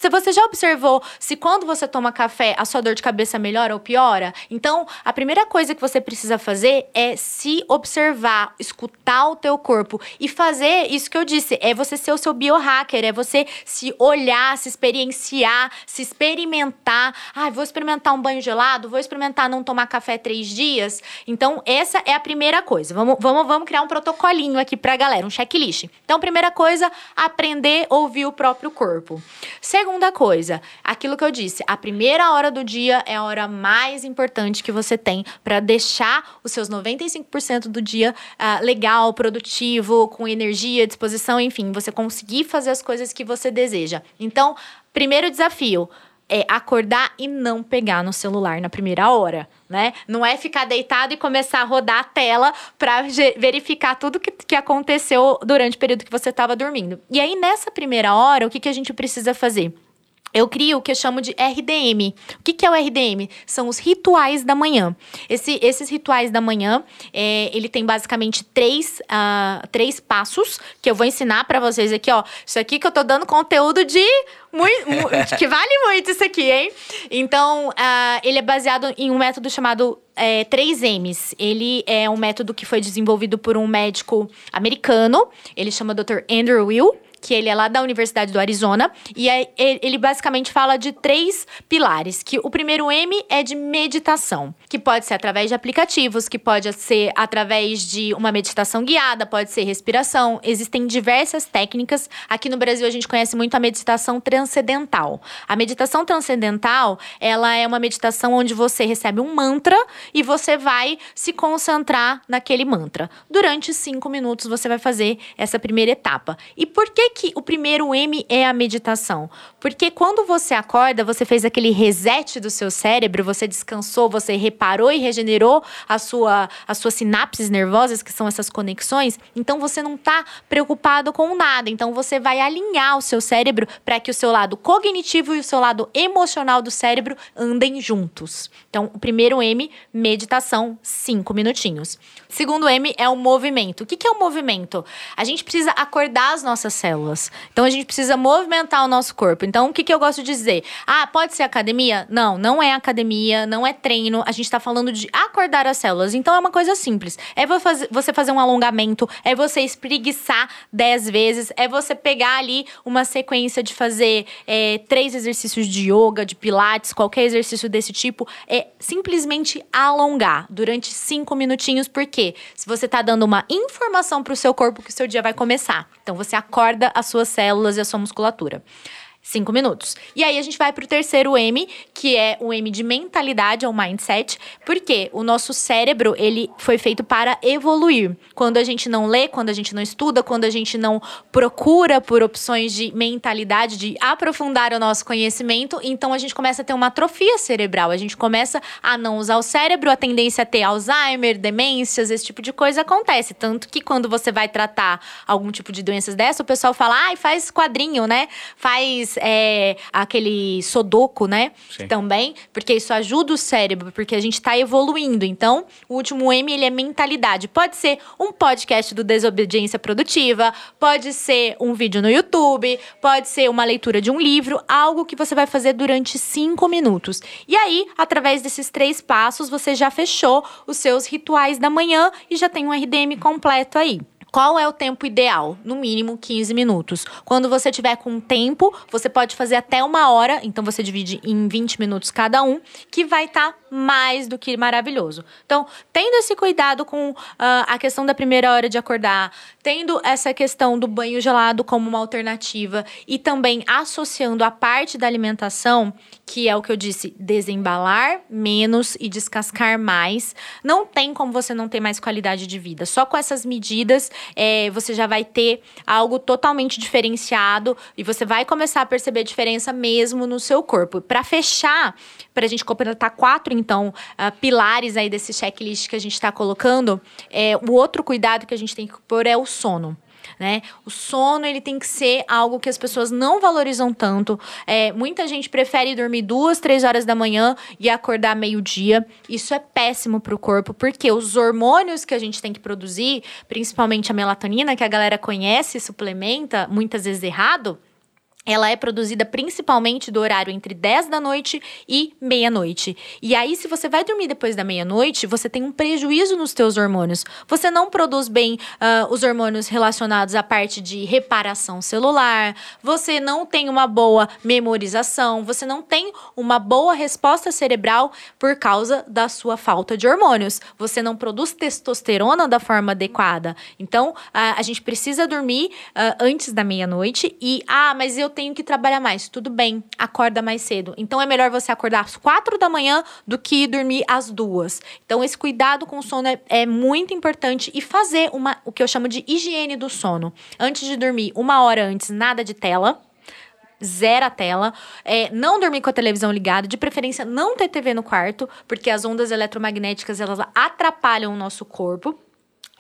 Se você já observou se quando você toma café a sua dor de cabeça melhora ou piora, então a primeira coisa que você precisa fazer é se observar, escutar o teu corpo e fazer isso que eu disse, é você ser o seu biohacker, é você se olhar, se experienciar, se experimentar. Ah, vou experimentar um banho gelado, vou experimentar não tomar café três dias. Então essa é a primeira coisa. Vamos, vamos, vamos criar um protocolinho aqui pra galera, um checklist. Então primeira coisa, aprender a ouvir o próprio corpo. Segundo Segunda coisa, aquilo que eu disse, a primeira hora do dia é a hora mais importante que você tem para deixar os seus 95% do dia uh, legal, produtivo, com energia, disposição, enfim, você conseguir fazer as coisas que você deseja. Então, primeiro desafio, é acordar e não pegar no celular na primeira hora, né? Não é ficar deitado e começar a rodar a tela para verificar tudo que, que aconteceu durante o período que você estava dormindo. E aí, nessa primeira hora, o que, que a gente precisa fazer? Eu crio o que eu chamo de RDM. O que, que é o RDM? São os rituais da manhã. Esse, esses rituais da manhã, é, ele tem basicamente três, uh, três passos que eu vou ensinar para vocês aqui, ó. Isso aqui que eu tô dando conteúdo de muito, que vale muito isso aqui, hein? Então, uh, ele é baseado em um método chamado é, 3Ms. Ele é um método que foi desenvolvido por um médico americano. Ele chama Dr. Andrew Will que ele é lá da Universidade do Arizona, e é, ele basicamente fala de três pilares, que o primeiro M é de meditação, que pode ser através de aplicativos, que pode ser através de uma meditação guiada, pode ser respiração, existem diversas técnicas. Aqui no Brasil a gente conhece muito a meditação transcendental. A meditação transcendental, ela é uma meditação onde você recebe um mantra e você vai se concentrar naquele mantra. Durante cinco minutos você vai fazer essa primeira etapa. E por que que o primeiro M é a meditação? Porque quando você acorda, você fez aquele reset do seu cérebro, você descansou, você reparou e regenerou a sua, as suas sinapses nervosas, que são essas conexões, então você não está preocupado com nada. Então você vai alinhar o seu cérebro para que o seu lado cognitivo e o seu lado emocional do cérebro andem juntos. Então, o primeiro M, meditação, cinco minutinhos. Segundo M é o movimento. O que, que é o movimento? A gente precisa acordar as nossas células células. Então a gente precisa movimentar o nosso corpo. Então o que, que eu gosto de dizer? Ah, pode ser academia? Não, não é academia, não é treino. A gente está falando de acordar as células. Então é uma coisa simples. É você fazer um alongamento, é você espreguiçar 10 vezes, é você pegar ali uma sequência de fazer é, três exercícios de yoga, de pilates, qualquer exercício desse tipo. É simplesmente alongar durante cinco minutinhos, porque se você está dando uma informação para o seu corpo que o seu dia vai começar. Então você acorda as suas células e a sua musculatura. Cinco minutos. E aí a gente vai para o terceiro M, que é o M de mentalidade ou mindset, porque o nosso cérebro ele foi feito para evoluir. Quando a gente não lê, quando a gente não estuda, quando a gente não procura por opções de mentalidade, de aprofundar o nosso conhecimento, então a gente começa a ter uma atrofia cerebral. A gente começa a não usar o cérebro, a tendência a ter Alzheimer, demências, esse tipo de coisa acontece. Tanto que quando você vai tratar algum tipo de doenças dessa, o pessoal fala, ai, ah, faz quadrinho, né? Faz é, aquele sodoco, né? Sim. Também, porque isso ajuda o cérebro, porque a gente está evoluindo. Então, o último M, ele é mentalidade. Pode ser um podcast do Desobediência Produtiva, pode ser um vídeo no YouTube, pode ser uma leitura de um livro, algo que você vai fazer durante cinco minutos. E aí, através desses três passos, você já fechou os seus rituais da manhã e já tem um RDM completo aí. Qual é o tempo ideal? No mínimo 15 minutos. Quando você tiver com tempo, você pode fazer até uma hora, então você divide em 20 minutos cada um, que vai estar tá mais do que maravilhoso. Então, tendo esse cuidado com uh, a questão da primeira hora de acordar, tendo essa questão do banho gelado como uma alternativa e também associando a parte da alimentação, que é o que eu disse, desembalar menos e descascar mais, não tem como você não ter mais qualidade de vida. Só com essas medidas é, você já vai ter algo totalmente diferenciado e você vai começar a perceber a diferença mesmo no seu corpo. Para fechar, para a gente completar quatro, então, uh, pilares aí desse checklist que a gente está colocando, é, o outro cuidado que a gente tem que pôr é o sono né? O sono ele tem que ser algo que as pessoas não valorizam tanto. É, muita gente prefere dormir duas, três horas da manhã e acordar meio-dia. Isso é péssimo para o corpo, porque os hormônios que a gente tem que produzir, principalmente a melatonina, que a galera conhece e suplementa, muitas vezes errado ela é produzida principalmente do horário entre 10 da noite e meia-noite. E aí, se você vai dormir depois da meia-noite, você tem um prejuízo nos teus hormônios. Você não produz bem uh, os hormônios relacionados à parte de reparação celular, você não tem uma boa memorização, você não tem uma boa resposta cerebral por causa da sua falta de hormônios. Você não produz testosterona da forma adequada. Então, uh, a gente precisa dormir uh, antes da meia-noite e, ah, mas eu eu tenho que trabalhar mais. Tudo bem, acorda mais cedo. Então é melhor você acordar às quatro da manhã do que dormir às duas. Então esse cuidado com o sono é, é muito importante e fazer uma, o que eu chamo de higiene do sono. Antes de dormir, uma hora antes, nada de tela zero a tela, é, não dormir com a televisão ligada, de preferência não ter TV no quarto, porque as ondas eletromagnéticas elas atrapalham o nosso corpo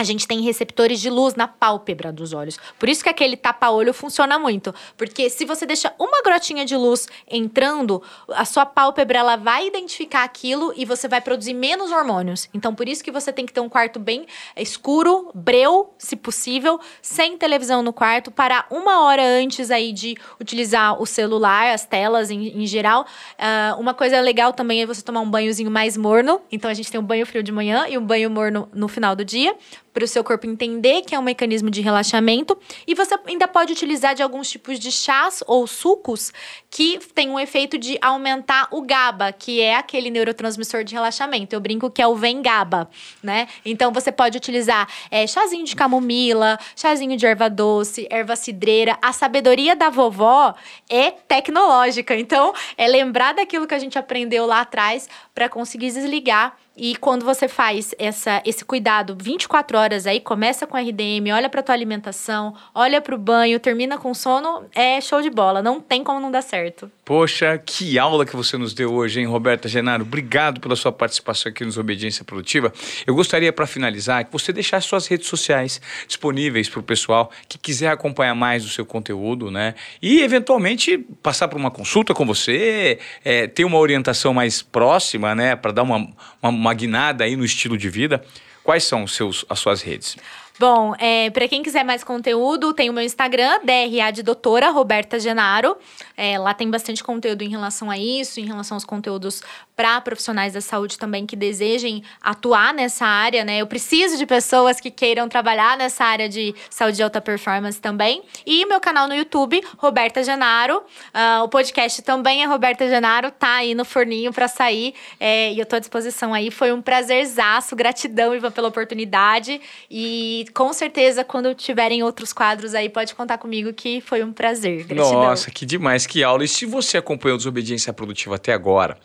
a gente tem receptores de luz na pálpebra dos olhos. Por isso que aquele tapa-olho funciona muito. Porque se você deixa uma grotinha de luz entrando, a sua pálpebra ela vai identificar aquilo e você vai produzir menos hormônios. Então, por isso que você tem que ter um quarto bem escuro, breu, se possível, sem televisão no quarto, para uma hora antes aí de utilizar o celular, as telas em, em geral. Uh, uma coisa legal também é você tomar um banhozinho mais morno. Então, a gente tem um banho frio de manhã e um banho morno no final do dia para o seu corpo entender que é um mecanismo de relaxamento. E você ainda pode utilizar de alguns tipos de chás ou sucos que tem um efeito de aumentar o GABA, que é aquele neurotransmissor de relaxamento. Eu brinco que é o Vengaba, né? Então você pode utilizar é, chazinho de camomila, chazinho de erva doce, erva cidreira. A sabedoria da vovó é tecnológica. Então é lembrar daquilo que a gente aprendeu lá atrás para conseguir desligar e quando você faz essa, esse cuidado 24 horas aí, começa com RDM, olha para tua alimentação, olha para o banho, termina com sono, é show de bola. Não tem como não dar certo. Poxa, que aula que você nos deu hoje, hein, Roberta Genaro? Obrigado pela sua participação aqui nos Obediência Produtiva. Eu gostaria, para finalizar, que você deixasse suas redes sociais disponíveis para o pessoal que quiser acompanhar mais do seu conteúdo, né? E, eventualmente, passar por uma consulta com você, é, ter uma orientação mais próxima, né? Para dar uma, uma uma guinada aí no estilo de vida. Quais são seus, as suas redes? Bom, é, para quem quiser mais conteúdo, tem o meu Instagram, DRA de doutora, Roberta Genaro. É, lá tem bastante conteúdo em relação a isso, em relação aos conteúdos para profissionais da saúde também que desejem atuar nessa área, né? Eu preciso de pessoas que queiram trabalhar nessa área de saúde de alta performance também. E meu canal no YouTube, Roberta Genaro. Uh, o podcast também é Roberta Genaro, tá aí no forninho para sair. É, e eu tô à disposição aí. Foi um prazerzaço, gratidão, Ivan, pela oportunidade. E com certeza, quando tiverem outros quadros aí, pode contar comigo que foi um prazer. Gratidão. Nossa, que demais, que aula. E se você acompanhou Desobediência Produtiva até agora,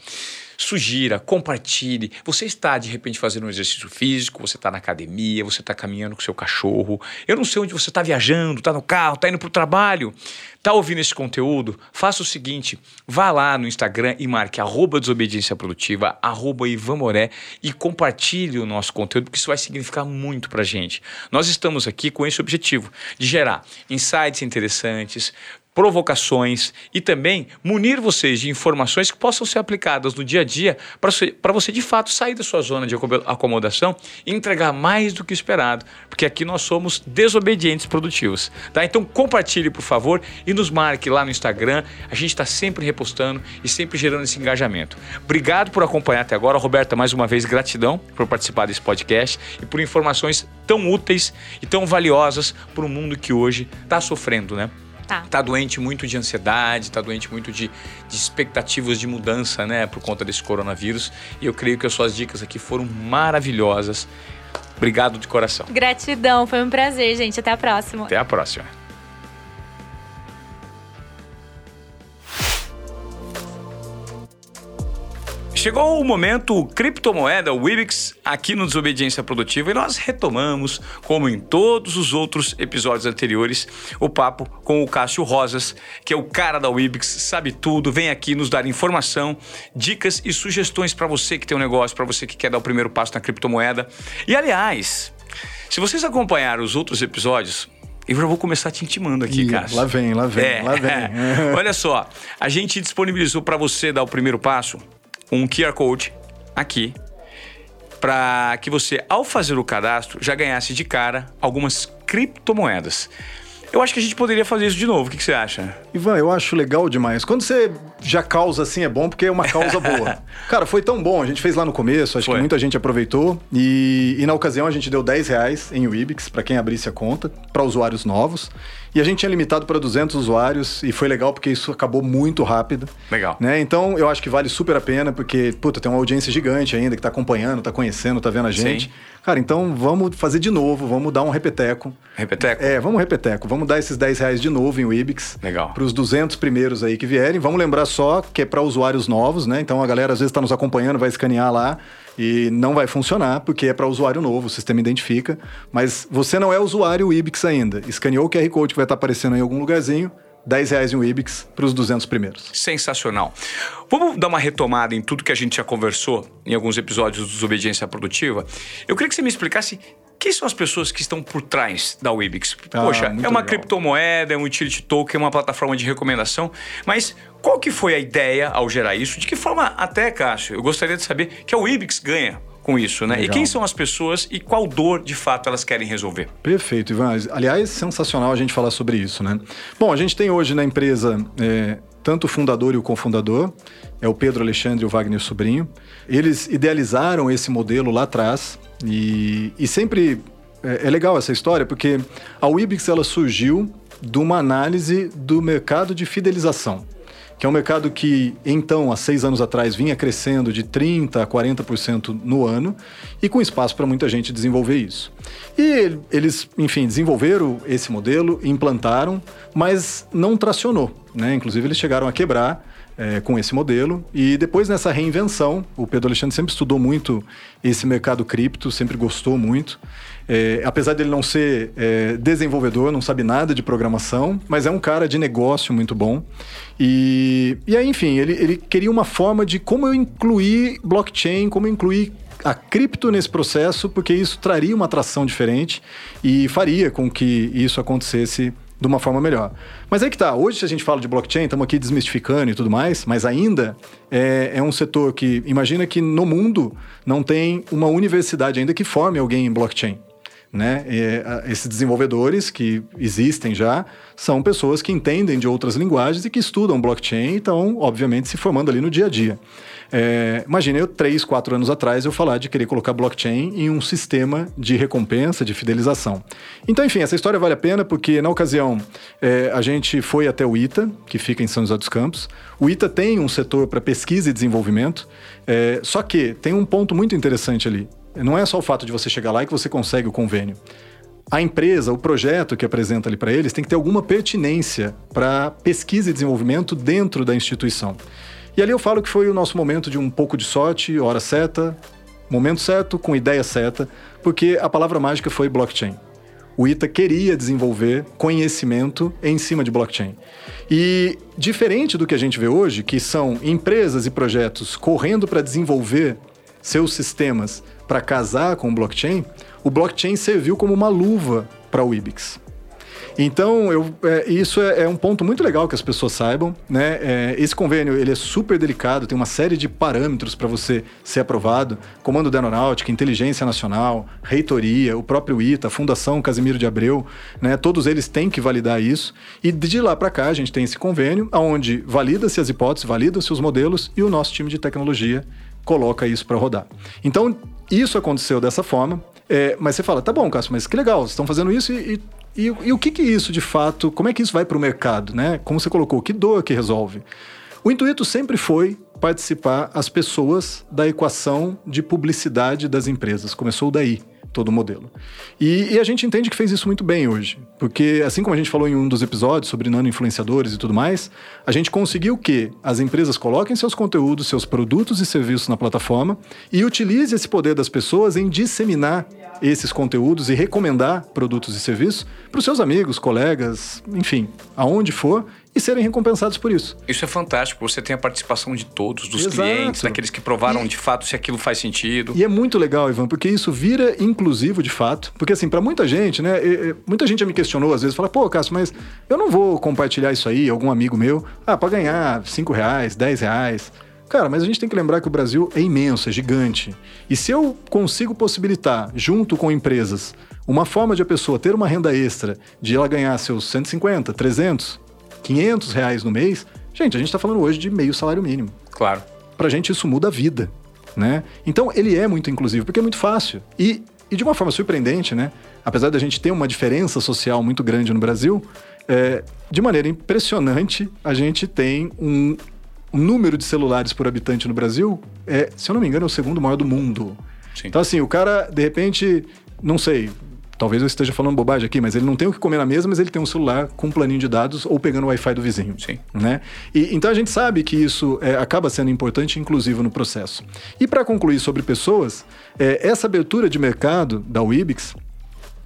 sugira, compartilhe. Você está de repente fazendo um exercício físico, você está na academia, você está caminhando com seu cachorro. Eu não sei onde você está viajando, está no carro, está indo para o trabalho. Está ouvindo esse conteúdo? Faça o seguinte: vá lá no Instagram e marque arroba desobediência produtiva, arroba Ivan Moré e compartilhe o nosso conteúdo, porque isso vai significar muito para gente. Nós estamos aqui com esse objetivo de gerar insights interessantes, provocações e também munir vocês de informações que possam ser aplicadas no dia a dia para você de fato sair da sua zona de acomodação e entregar mais do que esperado, porque aqui nós somos desobedientes produtivos, tá? Então compartilhe, por favor, e nos marque lá no Instagram. A gente está sempre repostando e sempre gerando esse engajamento. Obrigado por acompanhar até agora, Roberta. Mais uma vez, gratidão por participar desse podcast e por informações tão úteis e tão valiosas para o mundo que hoje está sofrendo, né? Tá. tá doente muito de ansiedade, tá doente muito de, de expectativas de mudança, né, por conta desse coronavírus. E eu creio que as suas dicas aqui foram maravilhosas. Obrigado de coração. Gratidão, foi um prazer, gente. Até a próxima. Até a próxima. Chegou o momento criptomoeda Wibix aqui no Desobediência Produtiva e nós retomamos, como em todos os outros episódios anteriores, o papo com o Cássio Rosas, que é o cara da Wibix, sabe tudo, vem aqui nos dar informação, dicas e sugestões para você que tem um negócio, para você que quer dar o primeiro passo na criptomoeda. E aliás, se vocês acompanharam os outros episódios, eu já vou começar te intimando aqui, Cássio. Lá vem, lá vem, é. lá vem. Olha só, a gente disponibilizou para você dar o primeiro passo um QR Code aqui para que você, ao fazer o cadastro, já ganhasse de cara algumas criptomoedas. Eu acho que a gente poderia fazer isso de novo. O que, que, você acha? Ivan, eu acho legal demais. Quando você já causa assim, é bom porque é uma causa boa. Cara, foi tão bom. A gente fez lá no começo, acho foi. que muita gente aproveitou. E, e, na ocasião a gente deu 10 reais em Wibix para quem abrisse a conta, para usuários novos. E a gente tinha limitado para 200 usuários e foi legal porque isso acabou muito rápido. Legal. Né? Então eu acho que vale super a pena porque, puta, tem uma audiência gigante ainda que está acompanhando, está conhecendo, está vendo a gente. Sim. Cara, então vamos fazer de novo, vamos dar um repeteco. Repeteco? É, vamos repeteco. Vamos dar esses 10 reais de novo em Wibix. Legal. Para os 200 primeiros aí que vierem. Vamos lembrar só que é para usuários novos, né? Então a galera às vezes está nos acompanhando, vai escanear lá e não vai funcionar porque é para usuário novo, o sistema identifica. Mas você não é usuário Ibix ainda. Escaneou o QR Code que vai estar tá aparecendo em algum lugarzinho. 10 reais em um Ibix para os 200 primeiros. Sensacional. Vamos dar uma retomada em tudo que a gente já conversou em alguns episódios do Desobediência Produtiva. Eu queria que você me explicasse quem são as pessoas que estão por trás da Wibix? Ah, Poxa, é uma legal. criptomoeda, é um utility token, é uma plataforma de recomendação, mas qual que foi a ideia ao gerar isso? De que forma até, Cássio, eu gostaria de saber que a Wibix ganha com isso, né? Legal. E quem são as pessoas e qual dor, de fato, elas querem resolver? Perfeito, Ivan. Aliás, sensacional a gente falar sobre isso, né? Bom, a gente tem hoje na empresa é, tanto o fundador e o cofundador, é o Pedro Alexandre e o Wagner Sobrinho. Eles idealizaram esse modelo lá atrás e, e sempre é, é legal essa história porque a Wibix ela surgiu de uma análise do mercado de fidelização que é um mercado que, então, há seis anos atrás, vinha crescendo de 30% a 40% no ano e com espaço para muita gente desenvolver isso. E eles, enfim, desenvolveram esse modelo, implantaram, mas não tracionou. Né? Inclusive, eles chegaram a quebrar é, com esse modelo. E depois nessa reinvenção, o Pedro Alexandre sempre estudou muito esse mercado cripto, sempre gostou muito. É, apesar dele não ser é, desenvolvedor, não sabe nada de programação, mas é um cara de negócio muito bom. E, e aí, enfim, ele, ele queria uma forma de como eu incluir blockchain, como eu incluir a cripto nesse processo, porque isso traria uma atração diferente e faria com que isso acontecesse de uma forma melhor. Mas aí que tá, hoje se a gente fala de blockchain, estamos aqui desmistificando e tudo mais, mas ainda é, é, um setor que, imagina que no mundo não tem uma universidade ainda que forme alguém em blockchain. Né? Esses desenvolvedores que existem já são pessoas que entendem de outras linguagens e que estudam blockchain e estão, obviamente, se formando ali no dia a dia. É, imagine eu, três, quatro anos atrás, eu falar de querer colocar blockchain em um sistema de recompensa, de fidelização. Então, enfim, essa história vale a pena porque, na ocasião, é, a gente foi até o ITA, que fica em São José dos Campos. O ITA tem um setor para pesquisa e desenvolvimento, é, só que tem um ponto muito interessante ali. Não é só o fato de você chegar lá e que você consegue o convênio a empresa, o projeto que apresenta ali para eles, tem que ter alguma pertinência para pesquisa e desenvolvimento dentro da instituição. E ali eu falo que foi o nosso momento de um pouco de sorte, hora certa, momento certo, com ideia certa, porque a palavra mágica foi blockchain. O ITA queria desenvolver conhecimento em cima de blockchain. E diferente do que a gente vê hoje, que são empresas e projetos correndo para desenvolver seus sistemas para casar com o blockchain, o blockchain serviu como uma luva para o IBIX. Então, eu, é, isso é, é, um ponto muito legal que as pessoas saibam. Né? É, esse convênio ele é super delicado, tem uma série de parâmetros para você ser aprovado. Comando da Aeronáutica, Inteligência Nacional, Reitoria, o próprio ITA, Fundação Casimiro de Abreu, né? todos eles têm que validar isso. E de lá para cá a gente tem esse convênio, onde valida-se as hipóteses, valida-se os modelos e o nosso time de tecnologia coloca isso para rodar. Então, isso aconteceu dessa forma. É, mas você fala, tá bom, Cássio, mas que legal, vocês estão fazendo isso e, e, e o que que isso de fato, como é que isso vai para o mercado, né? Como você colocou, que dor que resolve? O intuito sempre foi participar as pessoas da equação de publicidade das empresas. Começou daí todo o modelo. E, e, a gente entende que fez isso muito bem hoje, porque assim como a gente falou em um dos episódios sobre nano-influenciadores e tudo mais, a gente conseguiu que as empresas coloquem seus conteúdos, seus produtos e serviços na plataforma e utilize esse poder das pessoas em disseminar esses conteúdos e recomendar produtos e serviços para os seus amigos, colegas, enfim, aonde for e serem recompensados por isso. Isso é fantástico, você tem a participação de todos, dos Exato. clientes, daqueles que provaram e, de fato se aquilo faz sentido. E é muito legal, Ivan, porque isso vira inclusivo de fato. Porque assim, para muita gente, né, muita gente já me questionou às vezes, fala, pô, Cássio, mas eu não vou compartilhar isso aí, algum amigo meu, ah, para ganhar 5 reais, 10 reais. Cara, mas a gente tem que lembrar que o Brasil é imenso, é gigante. E se eu consigo possibilitar, junto com empresas, uma forma de a pessoa ter uma renda extra, de ela ganhar seus 150, 300, 500 reais no mês, gente, a gente está falando hoje de meio salário mínimo. Claro. Pra gente isso muda a vida, né? Então ele é muito inclusivo, porque é muito fácil. E, e de uma forma surpreendente, né? Apesar da gente ter uma diferença social muito grande no Brasil, é, de maneira impressionante, a gente tem um, um número de celulares por habitante no Brasil, é, se eu não me engano, é o segundo maior do mundo. Sim. Então, assim, o cara, de repente, não sei, Talvez eu esteja falando bobagem aqui, mas ele não tem o que comer na mesa, mas ele tem um celular com um planinho de dados ou pegando o Wi-Fi do vizinho. Sim. Né? E, então a gente sabe que isso é, acaba sendo importante, inclusive no processo. E para concluir sobre pessoas, é, essa abertura de mercado da Wibix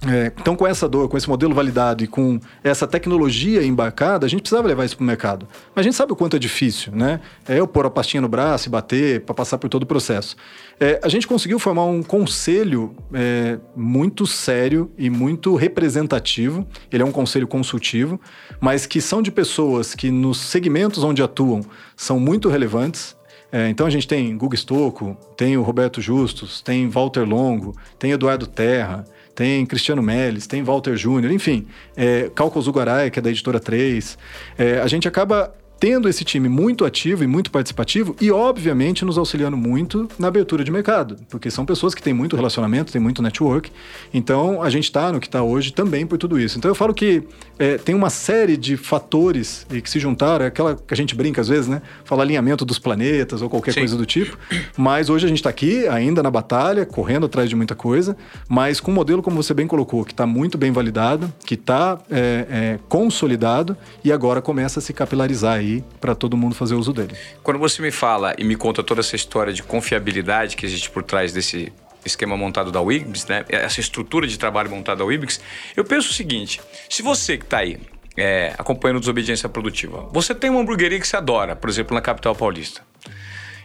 é, então, com essa dor, com esse modelo validado e com essa tecnologia embarcada, a gente precisava levar isso para o mercado. Mas a gente sabe o quanto é difícil, né? É eu pôr a pastinha no braço e bater para passar por todo o processo. É, a gente conseguiu formar um conselho é, muito sério e muito representativo. Ele é um conselho consultivo, mas que são de pessoas que, nos segmentos onde atuam, são muito relevantes. É, então a gente tem Guga Stocco, tem o Roberto Justus, tem Walter Longo, tem Eduardo Terra tem Cristiano Melles, tem Walter Júnior, enfim, é, Cálculo Zugaray, que é da editora 3. É, a gente acaba tendo esse time muito ativo e muito participativo e, obviamente, nos auxiliando muito na abertura de mercado, porque são pessoas que têm muito relacionamento, têm muito network. Então, a gente está no que está hoje também por tudo isso. Então, eu falo que é, tem uma série de fatores e que se juntaram, é aquela que a gente brinca às vezes, né? Fala alinhamento dos planetas ou qualquer Sim. coisa do tipo. Mas hoje a gente está aqui, ainda na batalha, correndo atrás de muita coisa, mas com um modelo, como você bem colocou, que está muito bem validado, que está é, é, consolidado e agora começa a se capilarizar aí aí para todo mundo fazer uso dele. Quando você me fala e me conta toda essa história de confiabilidade que existe por trás desse esquema montado da Wibix, né? Essa estrutura de trabalho montada da Wibix, eu penso o seguinte: se você que está aí é, acompanhando desobediência produtiva, você tem uma hamburgueria que você adora, por exemplo, na capital paulista.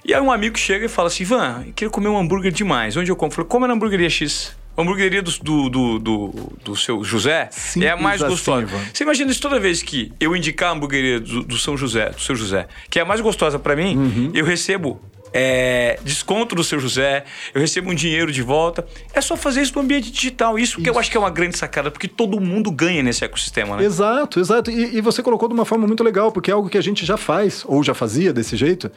E aí um amigo chega e fala assim: Ivan, queria comer um hambúrguer demais. Onde eu compro? Eu falei, como é na hamburgueria X? A hamburgueria do, do, do, do, do seu José Simples é a mais gostosa. Assim, Você imagina isso toda vez que eu indicar a hamburgueria do, do São José, do seu José, que é a mais gostosa para mim, uhum. eu recebo é, desconto do seu José, eu recebo um dinheiro de volta. É só fazer isso no ambiente digital. Isso, isso. que eu acho que é uma grande sacada, porque todo mundo ganha nesse ecossistema, né? Exato, exato. E, e, você colocou de uma forma muito legal, porque é algo que a gente já faz, ou já fazia desse jeito,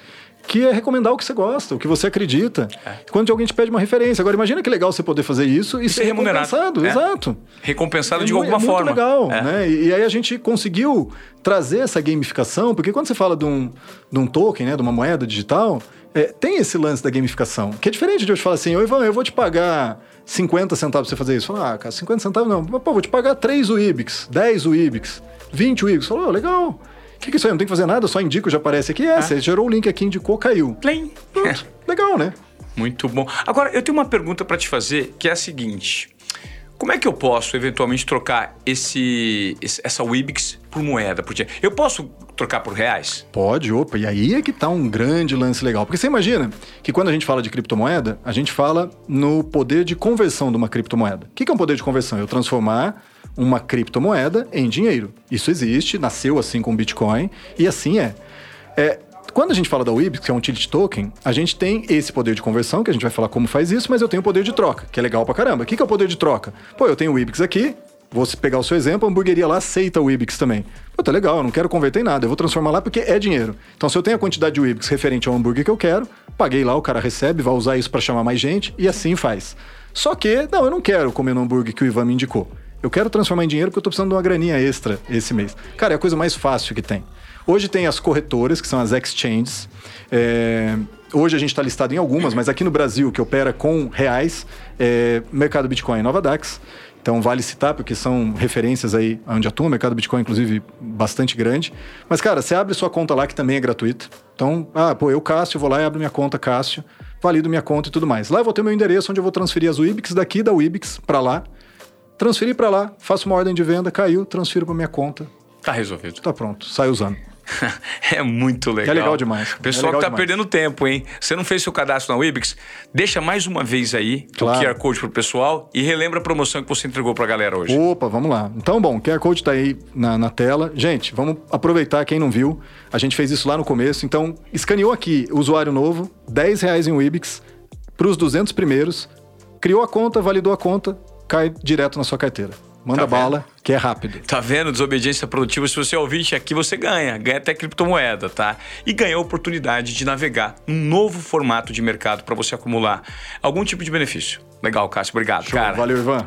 que é recomendar o que você gosta, o que você acredita. É. Quando alguém te pede uma referência. Agora, imagina que legal você poder fazer isso e, e ser remunerado. É. Exato. Recompensado é, de alguma é forma. Muito legal, é. né? E, e, aí a gente conseguiu trazer essa gamificação, porque quando você fala de um, de um token, né, de uma moeda digital, é, tem esse lance da gamificação, que é diferente de eu te falar assim, ô Ivan, eu vou te pagar 50 centavos pra você fazer isso. Fala, ah, cara, 50 centavos não. Pô, vou te pagar 3 UIBIX, 10 UIBIX, 20 UIBIX. Falou, oh, legal. O que, que é isso aí? Não tem que fazer nada, só indico, já aparece aqui. É, ah. você gerou o link aqui, indicou, caiu. Plim. Pronto. Legal, né? Muito bom. Agora, eu tenho uma pergunta para te fazer, que é a seguinte. Como é que eu posso, eventualmente, trocar esse, essa Wibix por moeda? Por eu posso trocar por reais? Pode, opa. E aí é que tá um grande lance legal. Porque você imagina que quando a gente fala de criptomoeda, a gente fala no poder de conversão de uma criptomoeda. O que é um poder de conversão? Eu transformar uma criptomoeda em dinheiro. Isso existe, nasceu assim com o Bitcoin e assim é. é quando a gente fala da WIB, que é um utility token, a gente tem esse poder de conversão, que a gente vai falar como faz isso, mas eu tenho o poder de troca, que é legal pra caramba. O que é o poder de troca? Pô, eu tenho o Ibix aqui, vou pegar o seu exemplo, a hamburgueria lá aceita o Ibix também. Pô, tá legal, eu não quero converter em nada, eu vou transformar lá porque é dinheiro. Então, se eu tenho a quantidade de Ibix referente ao hambúrguer que eu quero, paguei lá, o cara recebe, vai usar isso para chamar mais gente e assim faz. Só que, não, eu não quero comer no hambúrguer que o Ivan me indicou. Eu quero transformar em dinheiro porque eu tô precisando de uma graninha extra esse mês. Cara, é a coisa mais fácil que tem. Hoje tem as corretoras, que são as exchanges. É... Hoje a gente está listado em algumas, mas aqui no Brasil, que opera com reais, é Mercado Bitcoin Nova Dax. Então vale citar, porque são referências aí onde atua, o mercado Bitcoin, inclusive, bastante grande. Mas, cara, você abre sua conta lá, que também é gratuita. Então, ah, pô, eu, Cássio, vou lá e abro minha conta, Cássio, valido minha conta e tudo mais. Lá eu vou ter meu endereço onde eu vou transferir as Wibix daqui da Wibix para lá transferi para lá, faço uma ordem de venda, caiu, transfiro para minha conta. Tá resolvido. Tá pronto, sai usando. é muito legal. É legal demais. O pessoal é que tá demais. perdendo tempo, hein? Você não fez seu cadastro na Wibix? Deixa mais uma vez aí claro. o QR Code pro pessoal e relembra a promoção que você entregou pra galera hoje. Opa, vamos lá. Então, bom, o QR Code tá aí na, na tela. Gente, vamos aproveitar quem não viu. A gente fez isso lá no começo. Então, escaneou aqui, usuário novo, 10 reais em Wibix para os 200 primeiros. Criou a conta, validou a conta, cai direto na sua carteira. Manda tá bala, que é rápido. Tá vendo? Desobediência produtiva. Se você é ouvinte aqui, você ganha. Ganha até criptomoeda, tá? E ganha a oportunidade de navegar um novo formato de mercado para você acumular algum tipo de benefício. Legal, Cássio. Obrigado, Show. cara. Valeu, Ivan.